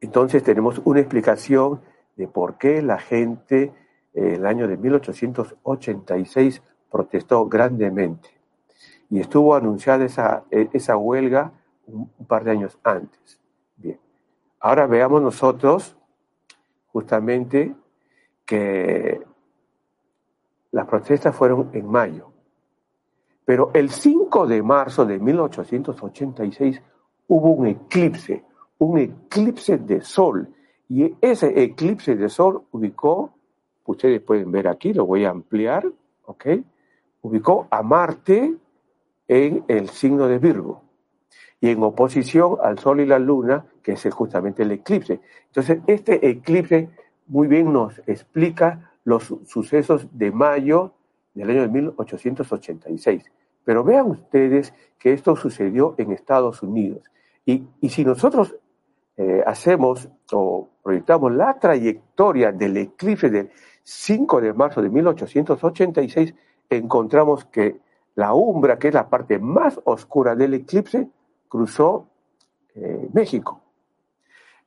Entonces tenemos una explicación de por qué la gente en el año de 1886 protestó grandemente. Y estuvo anunciada esa, e, esa huelga un par de años antes. Bien, ahora veamos nosotros justamente que las protestas fueron en mayo. Pero el 5 de marzo de 1886 hubo un eclipse, un eclipse de sol. Y ese eclipse de sol ubicó, ustedes pueden ver aquí, lo voy a ampliar, ¿ok? Ubicó a Marte en el signo de Virgo y en oposición al Sol y la Luna, que es justamente el eclipse. Entonces, este eclipse muy bien nos explica los sucesos de mayo del año de 1886. Pero vean ustedes que esto sucedió en Estados Unidos. Y, si nosotros eh, hacemos o proyectamos la trayectoria del eclipse del 5 de marzo de 1886, encontramos que la umbra, que es la parte más oscura del eclipse, cruzó eh, México.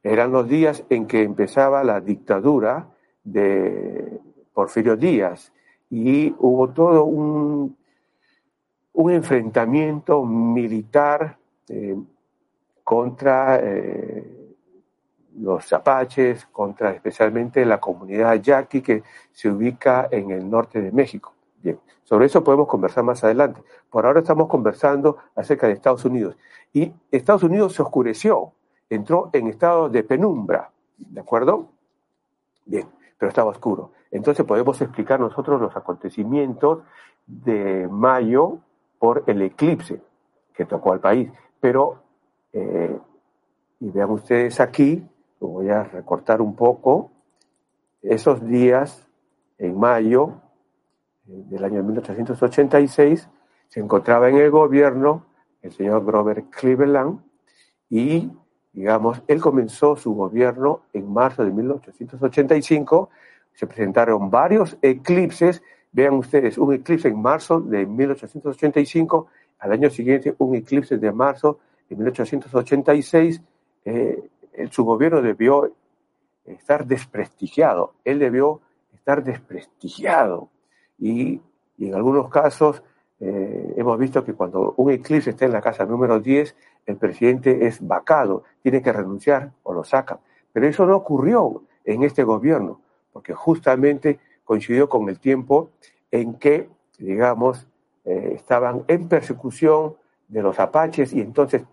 Eran los días en que empezaba la dictadura de Porfirio Díaz y hubo todo un, un enfrentamiento militar eh, contra eh, los apaches, contra especialmente la comunidad yaqui que se ubica en el norte de México. Bien, sobre eso podemos conversar más adelante. Por ahora estamos conversando acerca de Estados Unidos. Y Estados Unidos se oscureció, entró en estado de penumbra, ¿de acuerdo? Bien, pero estaba oscuro. Entonces podemos explicar nosotros los acontecimientos de mayo por el eclipse que tocó al país. Pero, eh, y vean ustedes aquí, voy a recortar un poco, esos días en mayo eh, del año 1886 se encontraba en el gobierno el señor Grover Cleveland y, digamos, él comenzó su gobierno en marzo de 1885, se presentaron varios eclipses, vean ustedes, un eclipse en marzo de 1885, al año siguiente un eclipse de marzo de 1886, eh, su gobierno debió estar desprestigiado, él debió estar desprestigiado. Y, en algunos casos eh, hemos visto que cuando un eclipse está en la casa número 10, el presidente es vacado, tiene que renunciar o lo sacan. Pero eso no ocurrió en este gobierno, porque justamente coincidió con el tiempo en que, digamos, eh, estaban en persecución de los apaches y entonces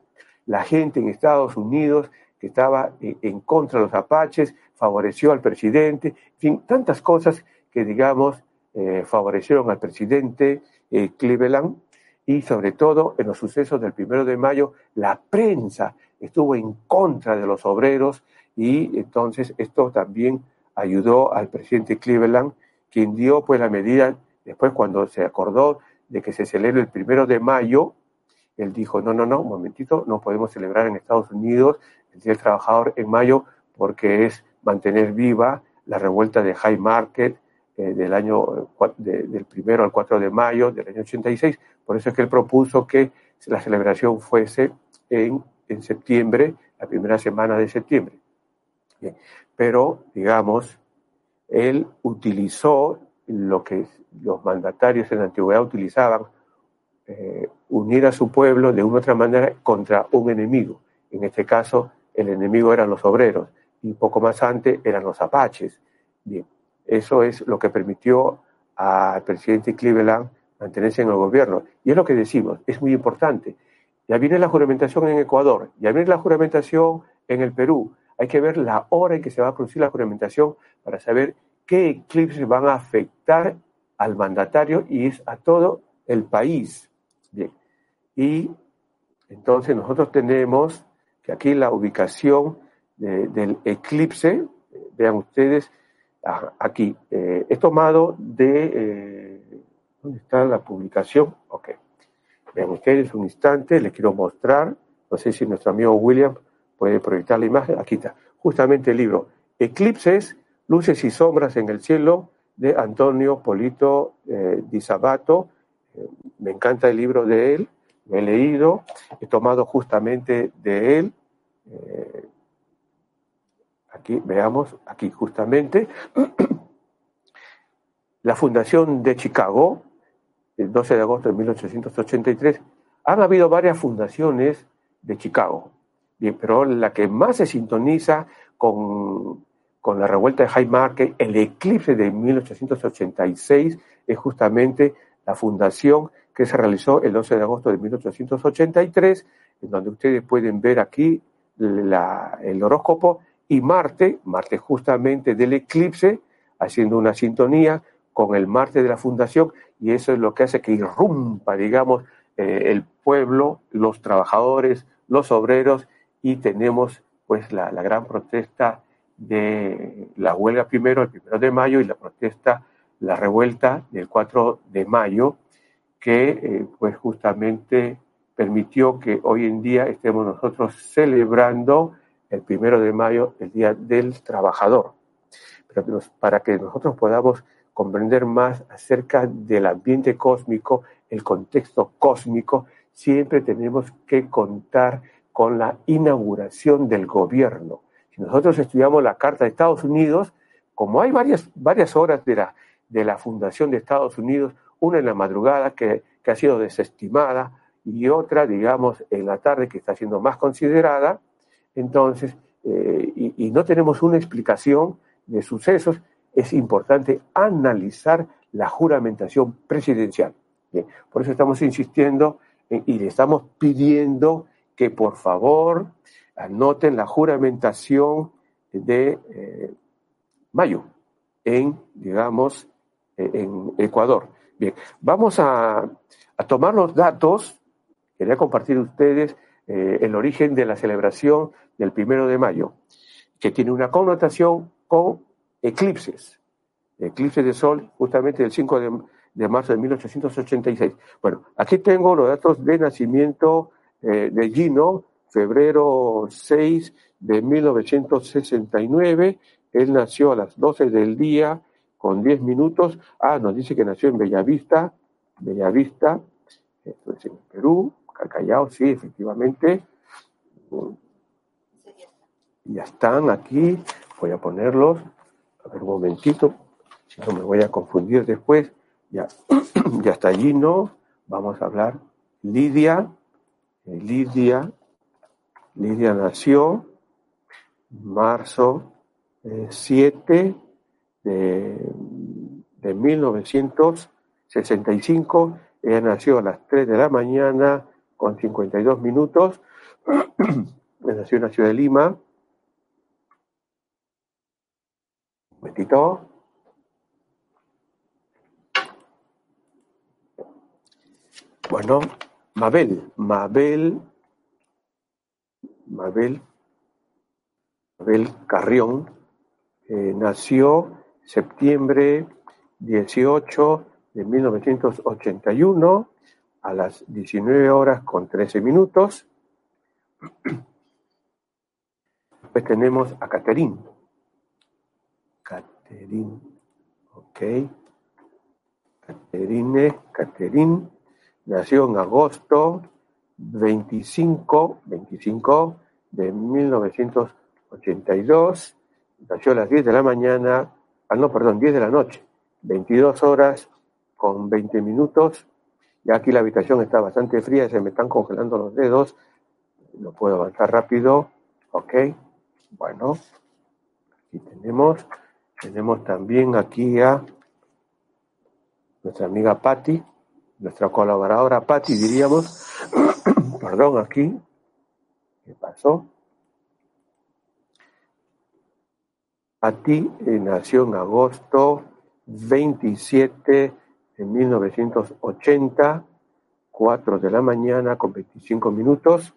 la gente en Estados Unidos estaba eh, en contra de los apaches, favoreció al presidente, en fin, tantas cosas que, digamos, eh, favorecieron al presidente eh, Cleveland. Y sobre todo en los sucesos del primero de mayo, la prensa estuvo en contra de los obreros y entonces esto también ayudó al presidente Cleveland, quien dio pues la medida después cuando se acordó de que se celebre el primero de mayo, él dijo, no, no, no, un momentito, no podemos celebrar en Estados Unidos el Día del Trabajador en mayo porque es mantener viva la revuelta de High Market eh, del año del primero al 4 de mayo del año 86. Por eso es que él propuso que la celebración fuese en, en septiembre, la primera semana de septiembre. Pero, digamos, él utilizó lo que los mandatarios en la antigüedad utilizaban, eh, unir a su pueblo de una u otra manera contra un enemigo. En este caso, el enemigo eran los obreros y poco más antes eran los apaches. Bien, eso es lo que permitió al presidente Cleveland mantenerse en el gobierno. Y es lo que decimos, es muy importante. Ya viene la juramentación en Ecuador, ya viene la juramentación en el Perú. Hay que ver la hora en que se va a producir la juramentación para saber qué eclipses van a afectar al mandatario y es a todo el país. Bien. Y entonces nosotros tenemos que aquí la ubicación del eclipse, vean ustedes, ah, aquí, eh, es tomado de, eh, ¿dónde está la publicación? Ok, vean ustedes un instante, les quiero mostrar, no sé si nuestro amigo William puede proyectar la imagen, aquí está, justamente el libro, Eclipses, Luces y Sombras en el Cielo, de Antonio Polito eh, Di Sabato, me encanta el libro de él, he leído, he tomado justamente de él. Eh, aquí veamos, aquí justamente, [clears throat] la Fundación de Chicago, el 12 de agosto de 1883, han habido varias fundaciones de Chicago, pero la que más se sintoniza con, con la revuelta de High el eclipse de 1886, es justamente la fundación que se realizó el 12 de agosto de 1883, en donde ustedes pueden ver aquí el horóscopo y Marte, Marte justamente del eclipse, haciendo una sintonía con el Marte de la fundación y eso es lo que hace que irrumpa, digamos, eh, el pueblo, los trabajadores, los obreros y tenemos pues la, la, gran protesta de la huelga primero, el primero de mayo y la protesta, la revuelta del 4 de mayo que eh, pues justamente permitió que hoy en día estemos nosotros celebrando el primero de mayo, el Día del Trabajador. Pero para que nosotros podamos comprender más acerca del ambiente cósmico, el contexto cósmico, siempre tenemos que contar con la inauguración del gobierno. Si nosotros estudiamos la Carta de Estados Unidos, como hay varias, varias horas de la, de la fundación de Estados Unidos, una en la madrugada que, ha sido desestimada y otra, digamos, en la tarde que está siendo más considerada. Entonces, eh, y, no tenemos una explicación de sucesos, es importante analizar la juramentación presidencial. por eso estamos insistiendo y le estamos pidiendo que por favor anoten la juramentación de eh, mayo en, digamos, en Ecuador. Bien, vamos a, tomar los datos. Quería compartir ustedes eh, el origen de la celebración del primero de mayo, que tiene una connotación con eclipses. Eclipse de sol justamente el 5 de, de marzo de 1886. Bueno, aquí tengo los datos de nacimiento eh, de Gino, febrero 6 de 1969. Él nació a las 12 del día con 10 minutos. Ah, nos dice que nació en Bellavista, Bellavista, esto es en Perú, Cacayao, sí, efectivamente. Ya están aquí, voy a ponerlos. A ver un momentito, si no me voy a confundir después. Ya, [clears throat] ya está allí, ¿no? Vamos a hablar. Lidia, eh, Lidia, Lidia nació marzo 7 eh, de, de 1965. Ella nació a las 3 de la mañana con 52 minutos. [clears throat] nació en la ciudad de Lima. Un momentito. Bueno, Mabel, Mabel, Mabel, Mabel Carrión, eh, nació septiembre 18 de 1981 a las 19 horas con 13 minutos. [clears throat] Después tenemos a Caterín. Caterín, ok. Caterine, Caterín Nació en agosto 25, 25 de 1982. Nació a las 10 de la mañana, ah, no, perdón, 10 de la noche, 22 horas con 20 minutos. Ya aquí la habitación está bastante fría, se me están congelando los dedos. No puedo avanzar rápido. Ok, bueno, aquí tenemos. Tenemos también aquí a nuestra amiga Patti, nuestra colaboradora Patti, diríamos, [coughs] perdón, aquí, ¿qué pasó? Patti eh, nació en agosto 27 de 1980, 4 de la mañana con 25 minutos,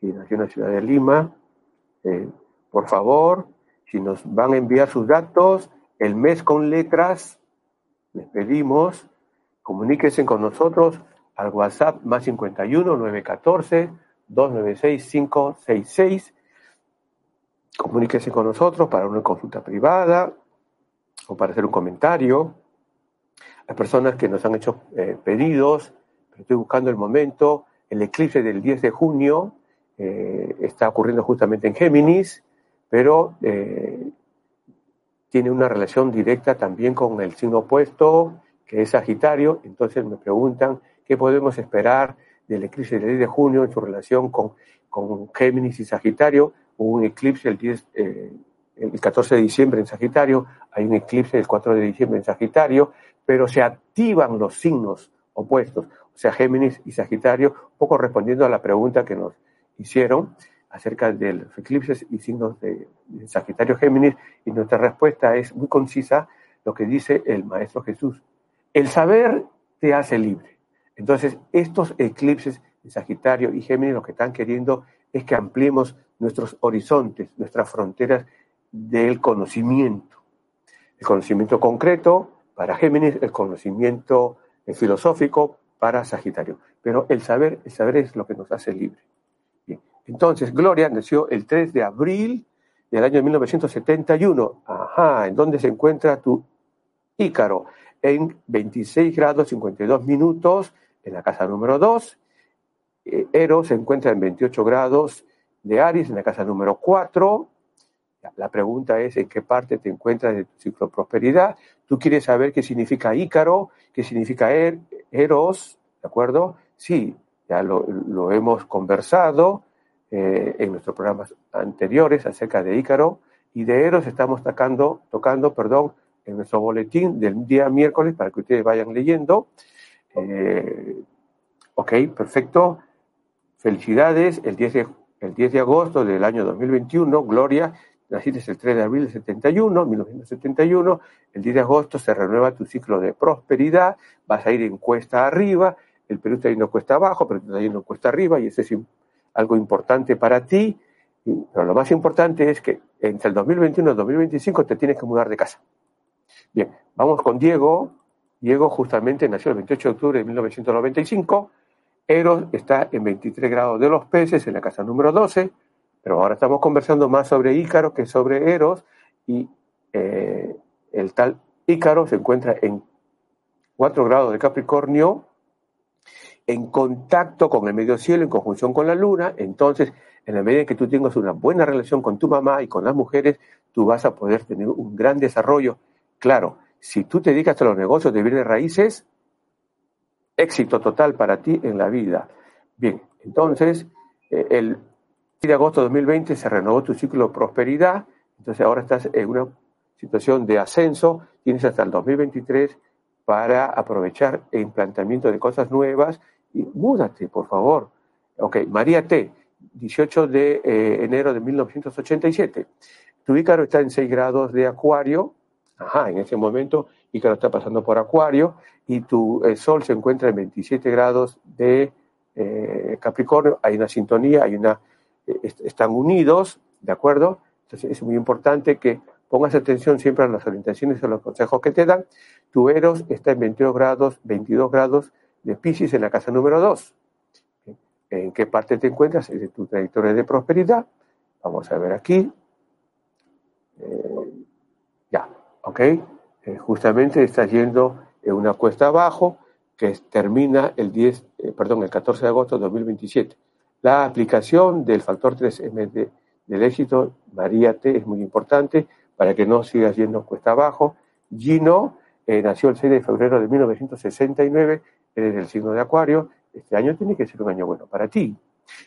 y nació en la ciudad de Lima. Eh, por favor, si nos van a enviar sus datos, el mes con letras, les pedimos Comuníquese con nosotros al WhatsApp más 51 914 296 566. Comuníquese con nosotros para una consulta privada o para hacer un comentario. Hay personas que nos han hecho eh, pedidos, pero estoy buscando el momento. El eclipse del 10 de junio eh, está ocurriendo justamente en Géminis, pero eh, tiene una relación directa también con el signo opuesto que es Sagitario, entonces me preguntan qué podemos esperar del eclipse del 10 de junio en su relación con, con Géminis y Sagitario. Hubo un eclipse el, 10, eh, 14 de diciembre en Sagitario, hay un eclipse el 4 de diciembre en Sagitario, pero se activan los signos opuestos, o sea, Géminis y Sagitario, un poco respondiendo a la pregunta que nos hicieron acerca de los eclipses y signos de Sagitario Géminis, y nuestra respuesta es muy concisa, lo que dice el Maestro Jesús. El saber te hace libre. Entonces, estos eclipses de Sagitario y Géminis lo que están queriendo es que ampliemos nuestros horizontes, nuestras fronteras del conocimiento. El conocimiento concreto para Géminis, el conocimiento filosófico para Sagitario. Pero el saber, el saber es lo que nos hace libre. Bien. Entonces, Gloria nació el 3 de abril del año 1971. Ajá, ¿en dónde se encuentra tu Ícaro? en 26 grados 52 minutos en la casa número 2. Eh, Eros se encuentra en 28 grados de Aries en la casa número 4. La pregunta es en qué parte te encuentras de tu ciclo de prosperidad. Tú quieres saber qué significa Ícaro, qué significa er, Eros, ¿de acuerdo? Sí, ya lo, hemos conversado eh, en nuestros programas anteriores acerca de Ícaro y de Eros estamos tocando, tocando perdón, en nuestro boletín del día miércoles para que ustedes vayan leyendo. Eh, ok, perfecto. Felicidades. El 10, de, el 10 de agosto del año 2021, Gloria, naciste el 3 de abril de 71, 1971. El 10 de agosto se renueva tu ciclo de prosperidad. Vas a ir en cuesta arriba. El Perú está yendo cuesta abajo, pero está yendo cuesta arriba y ese es algo importante para ti. Pero lo más importante es que entre el 2021 y el 2025 te tienes que mudar de casa. Bien, vamos con Diego. Diego justamente nació el 28 de octubre de 1995. Eros está en 23 grados de los peces en la casa número 12, pero ahora estamos conversando más sobre Ícaro que sobre Eros y eh, el tal Ícaro se encuentra en 4 grados de Capricornio en contacto con el medio cielo en conjunción con la luna, entonces en la medida en que tú tengas una buena relación con tu mamá y con las mujeres, tú vas a poder tener un gran desarrollo. Claro, si tú te dedicas a los negocios de bienes raíces, éxito total para ti en la vida. Bien, entonces, eh, el de agosto de 2020 se renovó tu ciclo de prosperidad, entonces ahora estás en una situación de ascenso, tienes hasta el 2023 para aprovechar el implantamiento de cosas nuevas y múdate, por favor. Ok, María T., 18 de eh, enero de 1987. Tu Ícaro está en 6 grados de Acuario, Ajá, en ese momento Ícaro está pasando por Acuario y tu Sol se encuentra en 27 grados de eh, Capricornio. Hay una sintonía, hay una, eh, están unidos, ¿de acuerdo? Entonces es muy importante que pongas atención siempre a las orientaciones y a los consejos que te dan. Tu Eros está en 22 grados, 22 grados de Pisces en la casa número 2. ¿En qué parte te encuentras? Es tu trayectoria de prosperidad. Vamos a ver aquí. Eh, ¿ok? Eh, justamente está yendo en una cuesta abajo que termina el 10, eh, perdón, el 14 de agosto de 2027. La aplicación del factor 3M del éxito, María T, es muy importante para que no sigas yendo cuesta abajo. Gino nació el 6 de febrero de 1969, eres del signo de Acuario. Este año tiene que ser un año bueno para ti.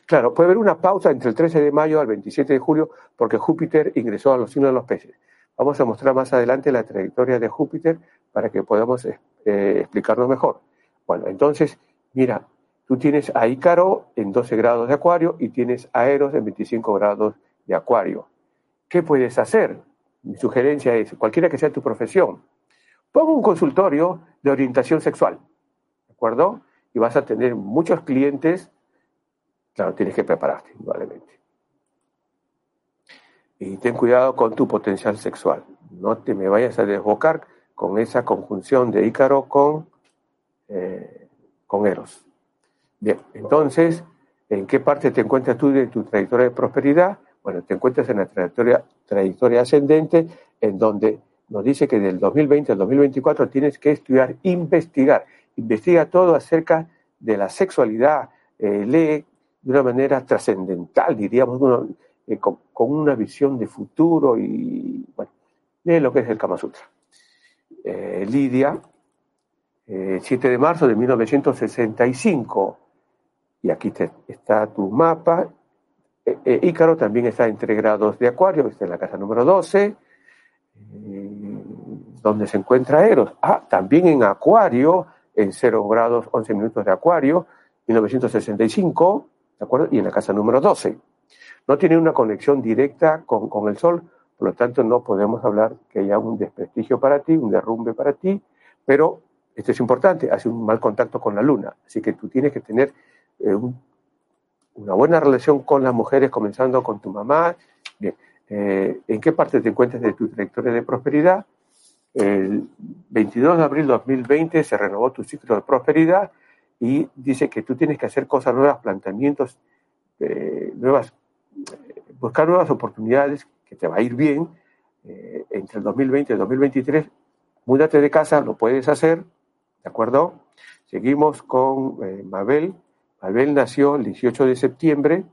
Claro, puede haber una pausa entre el 13 de mayo al 27 de julio porque Júpiter ingresó a los signos de los peces. Vamos a mostrar más adelante la trayectoria de Júpiter para que podamos eh, explicarnos mejor. Bueno, entonces, mira, tú tienes a Ícaro en 12 grados de Acuario y tienes a Eros en 25 grados de Acuario. ¿Qué puedes hacer? Mi sugerencia es, cualquiera que sea tu profesión, ponga un consultorio de orientación sexual, ¿de acuerdo? Y vas a tener muchos clientes, claro, tienes que prepararte, indudablemente. Y ten cuidado con tu potencial sexual. No te me vayas a desbocar con esa conjunción de Ícaro con, eh, con Eros. Bien, entonces, ¿en qué parte te encuentras tú de tu trayectoria de prosperidad? Bueno, te encuentras en la trayectoria, trayectoria ascendente, en donde nos dice que del 2020 al 2024 tienes que estudiar, investigar. Investiga todo acerca de la sexualidad, eh, lee de una manera trascendental, diríamos, uno, eh, con, una visión de futuro y, bueno, lee lo que es el Kama Sutra. Eh, Lidia, 7 eh, de marzo de 1965, y aquí está tu mapa. Ícaro también está en 3 grados de Acuario, está en la casa número 12, donde se encuentra Eros. Ah, también en Acuario, en 0 grados 11 minutos de Acuario, 1965, ¿de acuerdo? Y en la casa número 12 no tiene una conexión directa con, el Sol, por lo tanto no podemos hablar que haya un desprestigio para ti, un derrumbe para ti, pero esto es importante, hace un mal contacto con la Luna, así que tú tienes que tener eh, una buena relación con las mujeres, comenzando con tu mamá. Bien, eh, ¿en qué parte te encuentras de tu trayectoria de prosperidad? El 22 de abril de 2020 se renovó tu ciclo de prosperidad y dice que tú tienes que hacer cosas nuevas, planteamientos, eh, nuevas buscar nuevas oportunidades, que te va a ir bien eh, entre el 2020 y el 2023. Múdate de casa, lo puedes hacer, ¿de acuerdo? Seguimos con eh, Mabel. Mabel nació el 18 de septiembre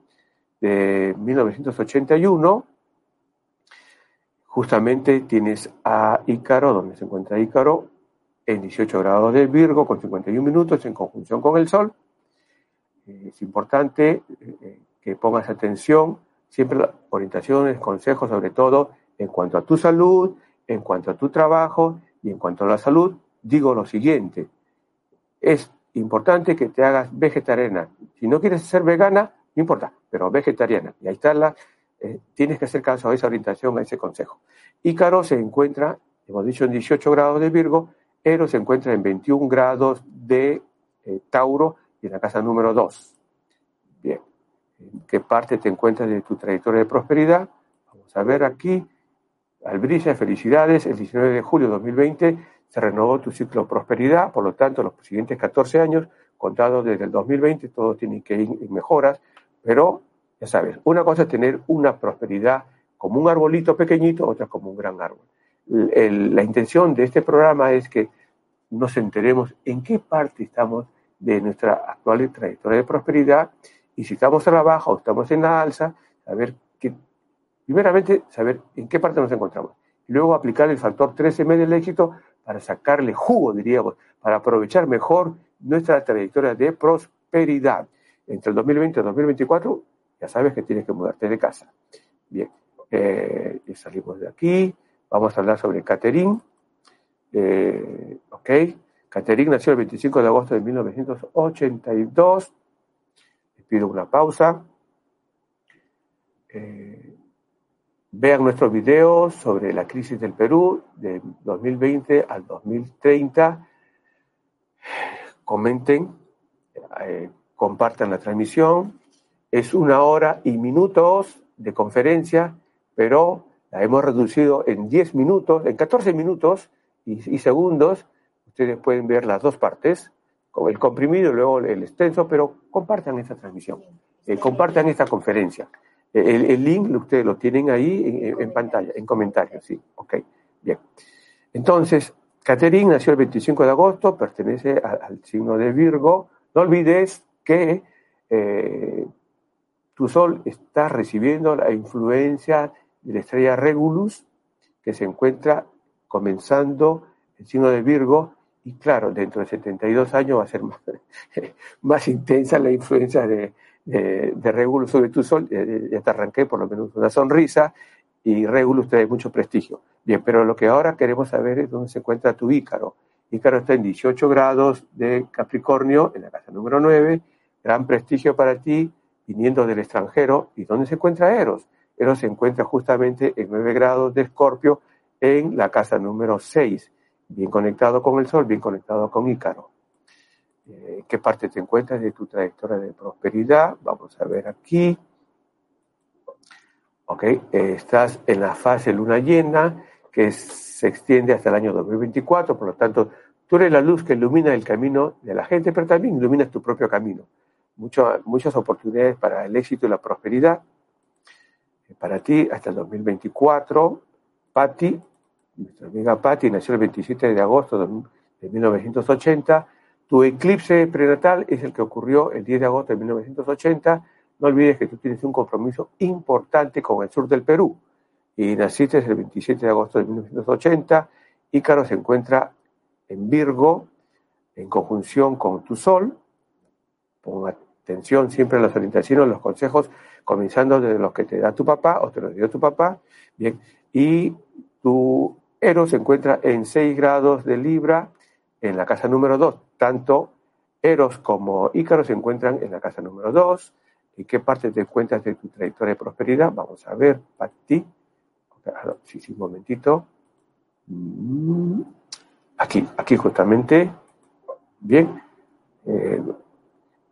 de 1981. Justamente tienes a Ícaro, donde se encuentra Ícaro, en 18 grados de Virgo, con 51 minutos, en conjunción con el Sol. Eh, es importante que pongas atención, siempre orientaciones, consejos sobre todo en cuanto a tu salud, en cuanto a tu trabajo y en cuanto a la salud, digo lo siguiente. Es importante que te hagas vegetariana. Si no quieres ser vegana, no importa, pero vegetariana. Y ahí está la, eh, tienes que hacer caso a esa orientación, a ese consejo. Ícaro se encuentra, hemos dicho, en 18 grados de Virgo, Eros se encuentra en 21 grados de eh, Tauro y en la casa número 2. ¿En qué parte te encuentras de tu trayectoria de prosperidad? Vamos a ver aquí. Albrilla, felicidades. El 19 de julio de 2020 se renovó tu ciclo de prosperidad, por lo tanto, los siguientes 14 años, contados desde el 2020, todos tienen que ir en mejoras, pero ya sabes, una cosa es tener una prosperidad como un arbolito pequeñito, otra como un gran árbol. la intención de este programa es que nos enteremos en qué parte estamos de nuestra actual trayectoria de prosperidad y si estamos a la baja o estamos en la alza, saber que, primeramente, saber en qué parte nos encontramos. Y luego aplicar el factor 13M del éxito para sacarle jugo, diríamos, para aprovechar mejor nuestra trayectoria de prosperidad. Entre el 2020 y el 2024 ya sabes que tienes que mudarte de casa. Bien, eh, salimos de aquí. Vamos a hablar sobre Catherine. Eh, Catherine nació el 25 de agosto de 1982. Pido una pausa. Eh, vean nuestros videos sobre la crisis del Perú de 2020 al 2030. Comenten, eh, compartan la transmisión es una hora y minutos de conferencia, pero la hemos reducido en 10 minutos, en 14 minutos y, segundos. Ustedes pueden ver las dos partes, el comprimido y luego el extenso, pero compartan esta transmisión, eh, compartan esta conferencia. El, link ustedes lo tienen ahí en, pantalla, en comentarios, sí, ok, bien. Entonces, Catherine nació el 25 de agosto, pertenece al signo de Virgo. No olvides que eh, tu Sol está recibiendo la influencia de la estrella Regulus, que se encuentra comenzando el signo de Virgo, y claro, dentro de 72 años va a ser [laughs] más, intensa la influencia de, Regulus sobre tu Sol. Ya te arranqué por lo menos una sonrisa, y Regulus trae mucho prestigio. Bien, pero lo que ahora queremos saber es dónde se encuentra tu Ícaro. Ícaro está en 18 grados de Capricornio, en la casa número 9, gran prestigio para ti, viniendo del extranjero. ¿Y dónde se encuentra Eros? Eros se encuentra justamente en 9 grados de Escorpio en la casa número 6, bien conectado con el Sol, bien conectado con Ícaro. Eh, ¿Qué parte te encuentras de tu trayectoria de prosperidad? Vamos a ver aquí. Ok, eh, estás en la fase luna llena que se extiende hasta el año 2024, por lo tanto, tú eres la luz que ilumina el camino de la gente, pero también iluminas tu propio camino muchas oportunidades para el éxito y la prosperidad. Eh, para ti, hasta el 2024, Patti, nuestra amiga Patti, nació el 27 de agosto de 1980. Tu eclipse prenatal es el que ocurrió el 10 de agosto de 1980. No olvides que tú tienes un compromiso importante con el sur del Perú. Y naciste el 27 de agosto de 1980. Ícaro se encuentra en Virgo, en conjunción con tu Sol. Pon atención siempre a las orientaciones, los consejos, comenzando desde los que te da tu papá o te los dio tu papá. Bien, y tu Eros se encuentra en 6 grados de Libra en la casa número 2. Tanto Eros como Ícaro se encuentran en la casa número 2. ¿Y qué parte te encuentras de tu trayectoria de prosperidad? Vamos a ver, para ti. Sí, sí, un momentito. Mm, aquí, aquí justamente. Bien. Eh,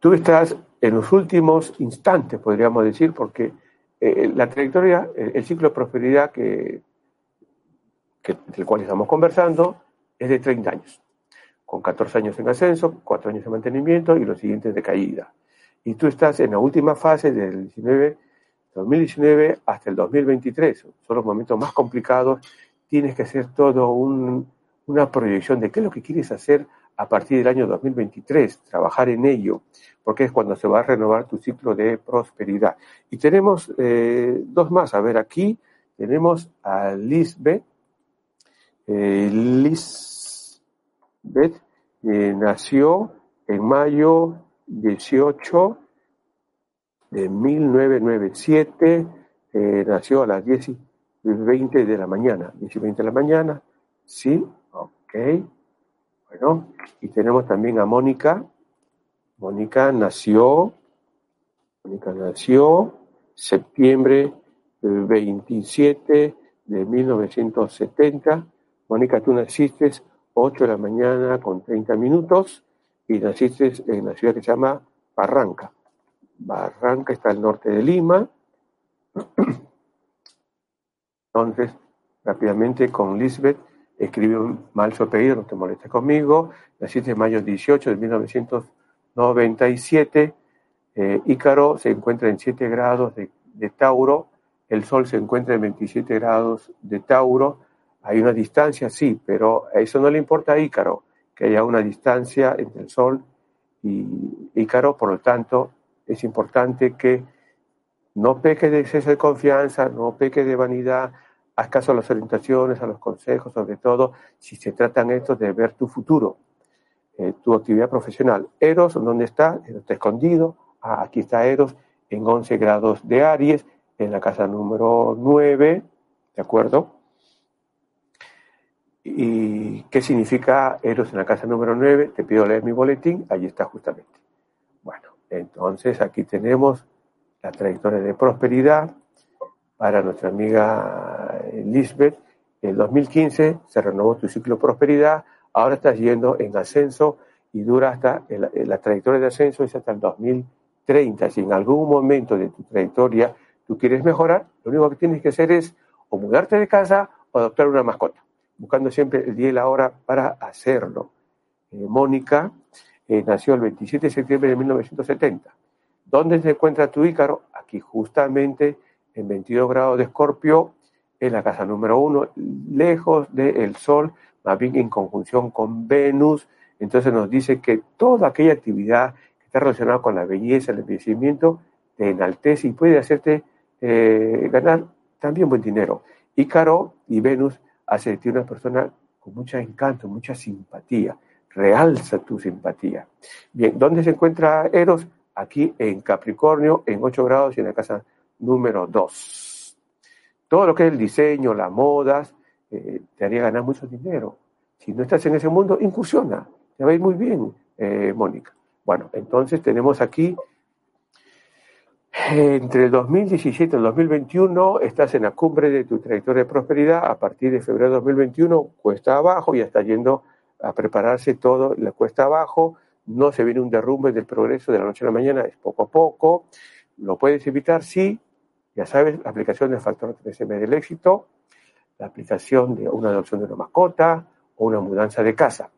tú estás en los últimos instantes, podríamos decir, porque eh, la trayectoria, el, ciclo de prosperidad que, del cual estamos conversando es de 30 años, con 14 años en ascenso, 4 años de mantenimiento y los siguientes de caída. Y tú estás en la última fase del 19, 2019 hasta el 2023, son los momentos más complicados, tienes que hacer todo una proyección de qué es lo que quieres hacer a partir del año 2023, trabajar en ello, porque es cuando se va a renovar tu ciclo de prosperidad. Y tenemos eh, dos más. A ver, aquí tenemos a Lisbeth. Eh, Lisbeth eh, nació en mayo 18 de 1997, nació a las 10 20 de la mañana. 10 y 20 de la mañana, sí, ok. Bueno, y tenemos también a Mónica. Mónica nació, Mónica nació septiembre 27 de 1970. Mónica, tú naciste 8 de la mañana con 30 minutos y naciste en la ciudad que se llama Barranca. Barranca está al norte de Lima. [clears throat] Entonces, rápidamente con Lisbeth escribió mal su apellido, no te molestes conmigo. Naciste en mayo 18 de 1997. Eh, Ícaro se encuentra en 7 grados de, de Tauro. El Sol se encuentra en 27 grados de Tauro. Hay una distancia, sí, pero a eso no le importa a Ícaro, que haya una distancia entre el Sol y Ícaro, por lo tanto, es importante que no peque de exceso de confianza, no peque de vanidad, haz caso a las orientaciones, a los consejos, sobre todo si se tratan estos de ver tu futuro, eh, tu actividad profesional. Eros, ¿dónde está? Está escondido. Ah, aquí está Eros en 11 grados de Aries, en la casa número 9, ¿de acuerdo? ¿Y qué significa Eros en la casa número 9? Te pido leer mi boletín, allí está justamente. Bueno, entonces aquí tenemos la trayectoria de prosperidad para nuestra amiga Lisbeth. En 2015 se renovó tu ciclo prosperidad, ahora estás yendo en ascenso y dura hasta, la trayectoria de ascenso es hasta el 2030. Si en algún momento de tu trayectoria tú quieres mejorar, lo único que tienes que hacer es o mudarte de casa o adoptar una mascota, buscando siempre el día y la hora para hacerlo. Eh, Mónica eh, nació el 27 de septiembre de 1970. ¿Dónde se encuentra tu Ícaro? Aquí justamente en 22 grados de Escorpio, en la casa número uno, lejos del Sol, más bien en conjunción con Venus. Entonces nos dice que toda aquella actividad que está relacionada con la belleza, el envejecimiento, te enaltece y puede hacerte eh, ganar también buen dinero. Ícaro y Venus hace de ti una persona con mucho encanto, mucha simpatía realza tu simpatía. Bien, ¿dónde se encuentra Eros? Aquí en Capricornio, en 8 grados y en la casa número 2. Todo lo que es el diseño, las modas, eh, te haría ganar mucho dinero. Si no estás en ese mundo, incursiona. Te va a ir muy bien, eh, Mónica. Bueno, entonces tenemos aquí, entre el 2017 y el 2021, estás en la cumbre de tu trayectoria de prosperidad. A partir de febrero de 2021, cuesta abajo y está yendo a prepararse todo, la cuesta abajo, no se viene un derrumbe del progreso de la noche a la mañana, es poco a poco, lo puedes evitar, sí, ya sabes, la aplicación del factor 3M del éxito, la aplicación de una adopción de una mascota o una mudanza de casa.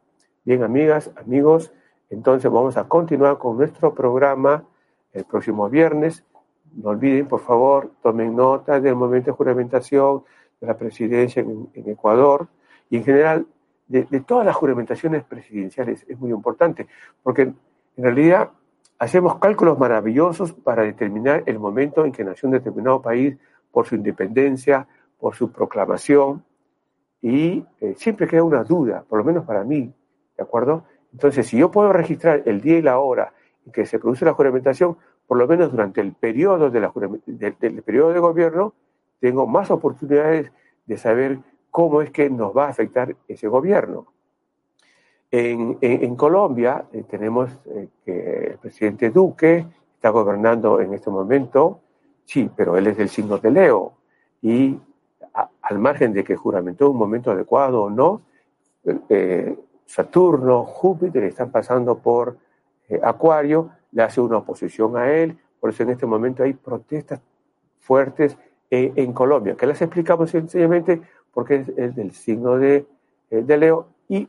Bien, amigas, amigos, entonces vamos a continuar con nuestro programa el próximo viernes. No olviden, por favor, tomen nota del momento de juramentación de la presidencia en, Ecuador y en general de, todas las juramentaciones presidenciales es muy importante, porque en realidad hacemos cálculos maravillosos para determinar el momento en que nació un determinado país por su independencia, por su proclamación, y eh, siempre queda una duda, por lo menos para mí, ¿de acuerdo? Entonces, si yo puedo registrar el día y la hora en que se produce la juramentación, por lo menos durante el periodo, de del periodo de gobierno, tengo más oportunidades de saber cómo es que nos va a afectar ese gobierno. En, Colombia eh, tenemos eh, que el presidente Duque está gobernando en este momento, sí, pero él es del signo de Leo y al margen de que juramentó un momento adecuado o no, eh, Saturno, Júpiter están pasando por Acuario, le hace una oposición a él, por eso en este momento hay protestas fuertes en Colombia, que las explicamos sencillamente porque es, del signo de, eh, de, Leo, y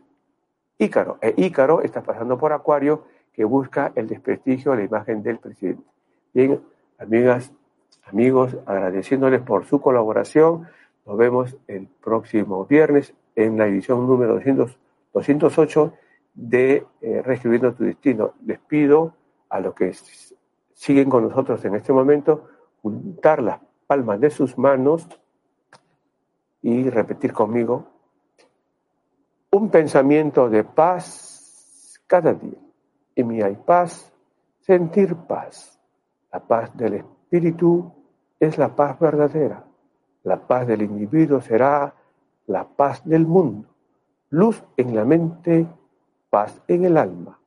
Ícaro. E Ícaro está pasando por Acuario, que busca el desprestigio de la imagen del presidente. Bien, amigas, amigos, agradeciéndoles por su colaboración. Nos vemos el próximo viernes en la edición número 200, 208 de eh, Reescribiendo tu Destino. Les pido a los que siguen con nosotros en este momento juntar las palmas de sus manos y repetir conmigo un pensamiento de paz cada día. En mí hay paz, sentir paz. La paz del espíritu es la paz verdadera. La paz del individuo será la paz del mundo. Luz en la mente, paz en el alma.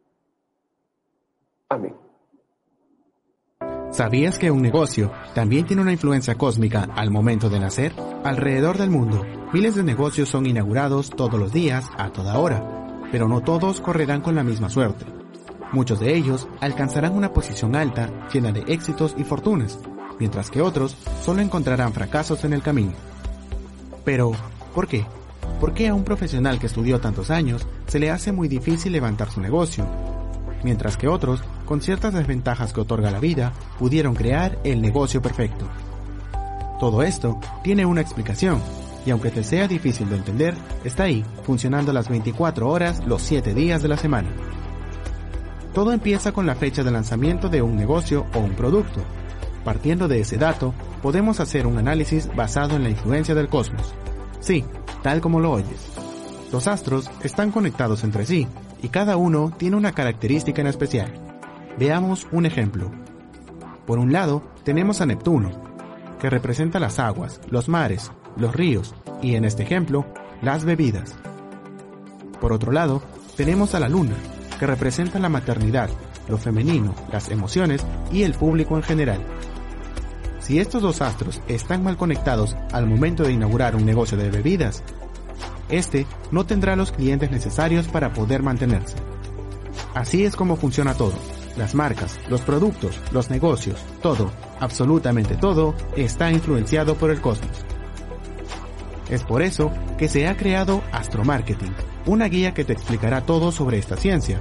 ¿Sabías que un negocio también tiene una influencia cósmica al momento de nacer? Alrededor del mundo, miles de negocios son inaugurados todos los días, a toda hora, pero no todos correrán con la misma suerte. Muchos de ellos alcanzarán una posición alta, llena de éxitos y fortunas, mientras que otros solo encontrarán fracasos en el camino. Pero, ¿por qué? ¿Por qué a un profesional que estudió tantos años se le hace muy difícil levantar su negocio? Mientras que otros con ciertas desventajas que otorga la vida, pudieron crear el negocio perfecto. Todo esto tiene una explicación, y aunque te sea difícil de entender, está ahí, funcionando las 24 horas los 7 días de la semana. Todo empieza con la fecha de lanzamiento de un negocio o un producto. Partiendo de ese dato, podemos hacer un análisis basado en la influencia del cosmos. Sí, tal como lo oyes. Los astros están conectados entre sí, y cada uno tiene una característica en especial. Veamos un ejemplo. Por un lado, tenemos a Neptuno, que representa las aguas, los mares, los ríos y, en este ejemplo, las bebidas. Por otro lado, tenemos a la Luna, que representa la maternidad, lo femenino, las emociones y el público en general. Si estos dos astros están mal conectados al momento de inaugurar un negocio de bebidas, este no tendrá los clientes necesarios para poder mantenerse. Así es como funciona todo las marcas, los productos, los negocios, todo, absolutamente todo, está influenciado por el cosmos. Es por eso que se ha creado Astromarketing, una guía que te explicará todo sobre esta ciencia,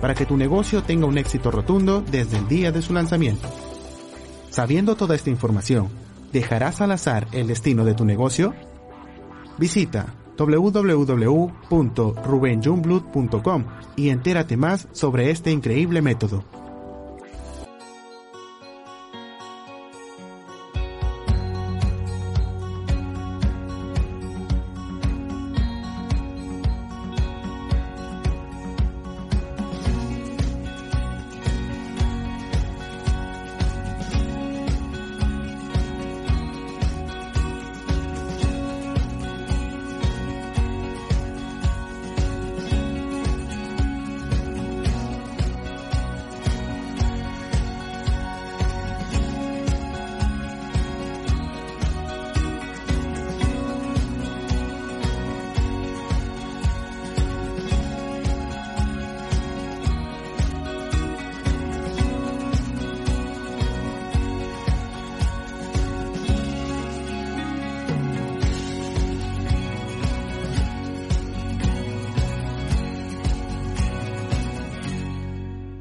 para que tu negocio tenga un éxito rotundo desde el día de su lanzamiento. Sabiendo toda esta información, ¿dejarás al azar el destino de tu negocio? Visita www.rubenjungblood.com y entérate más sobre este increíble método.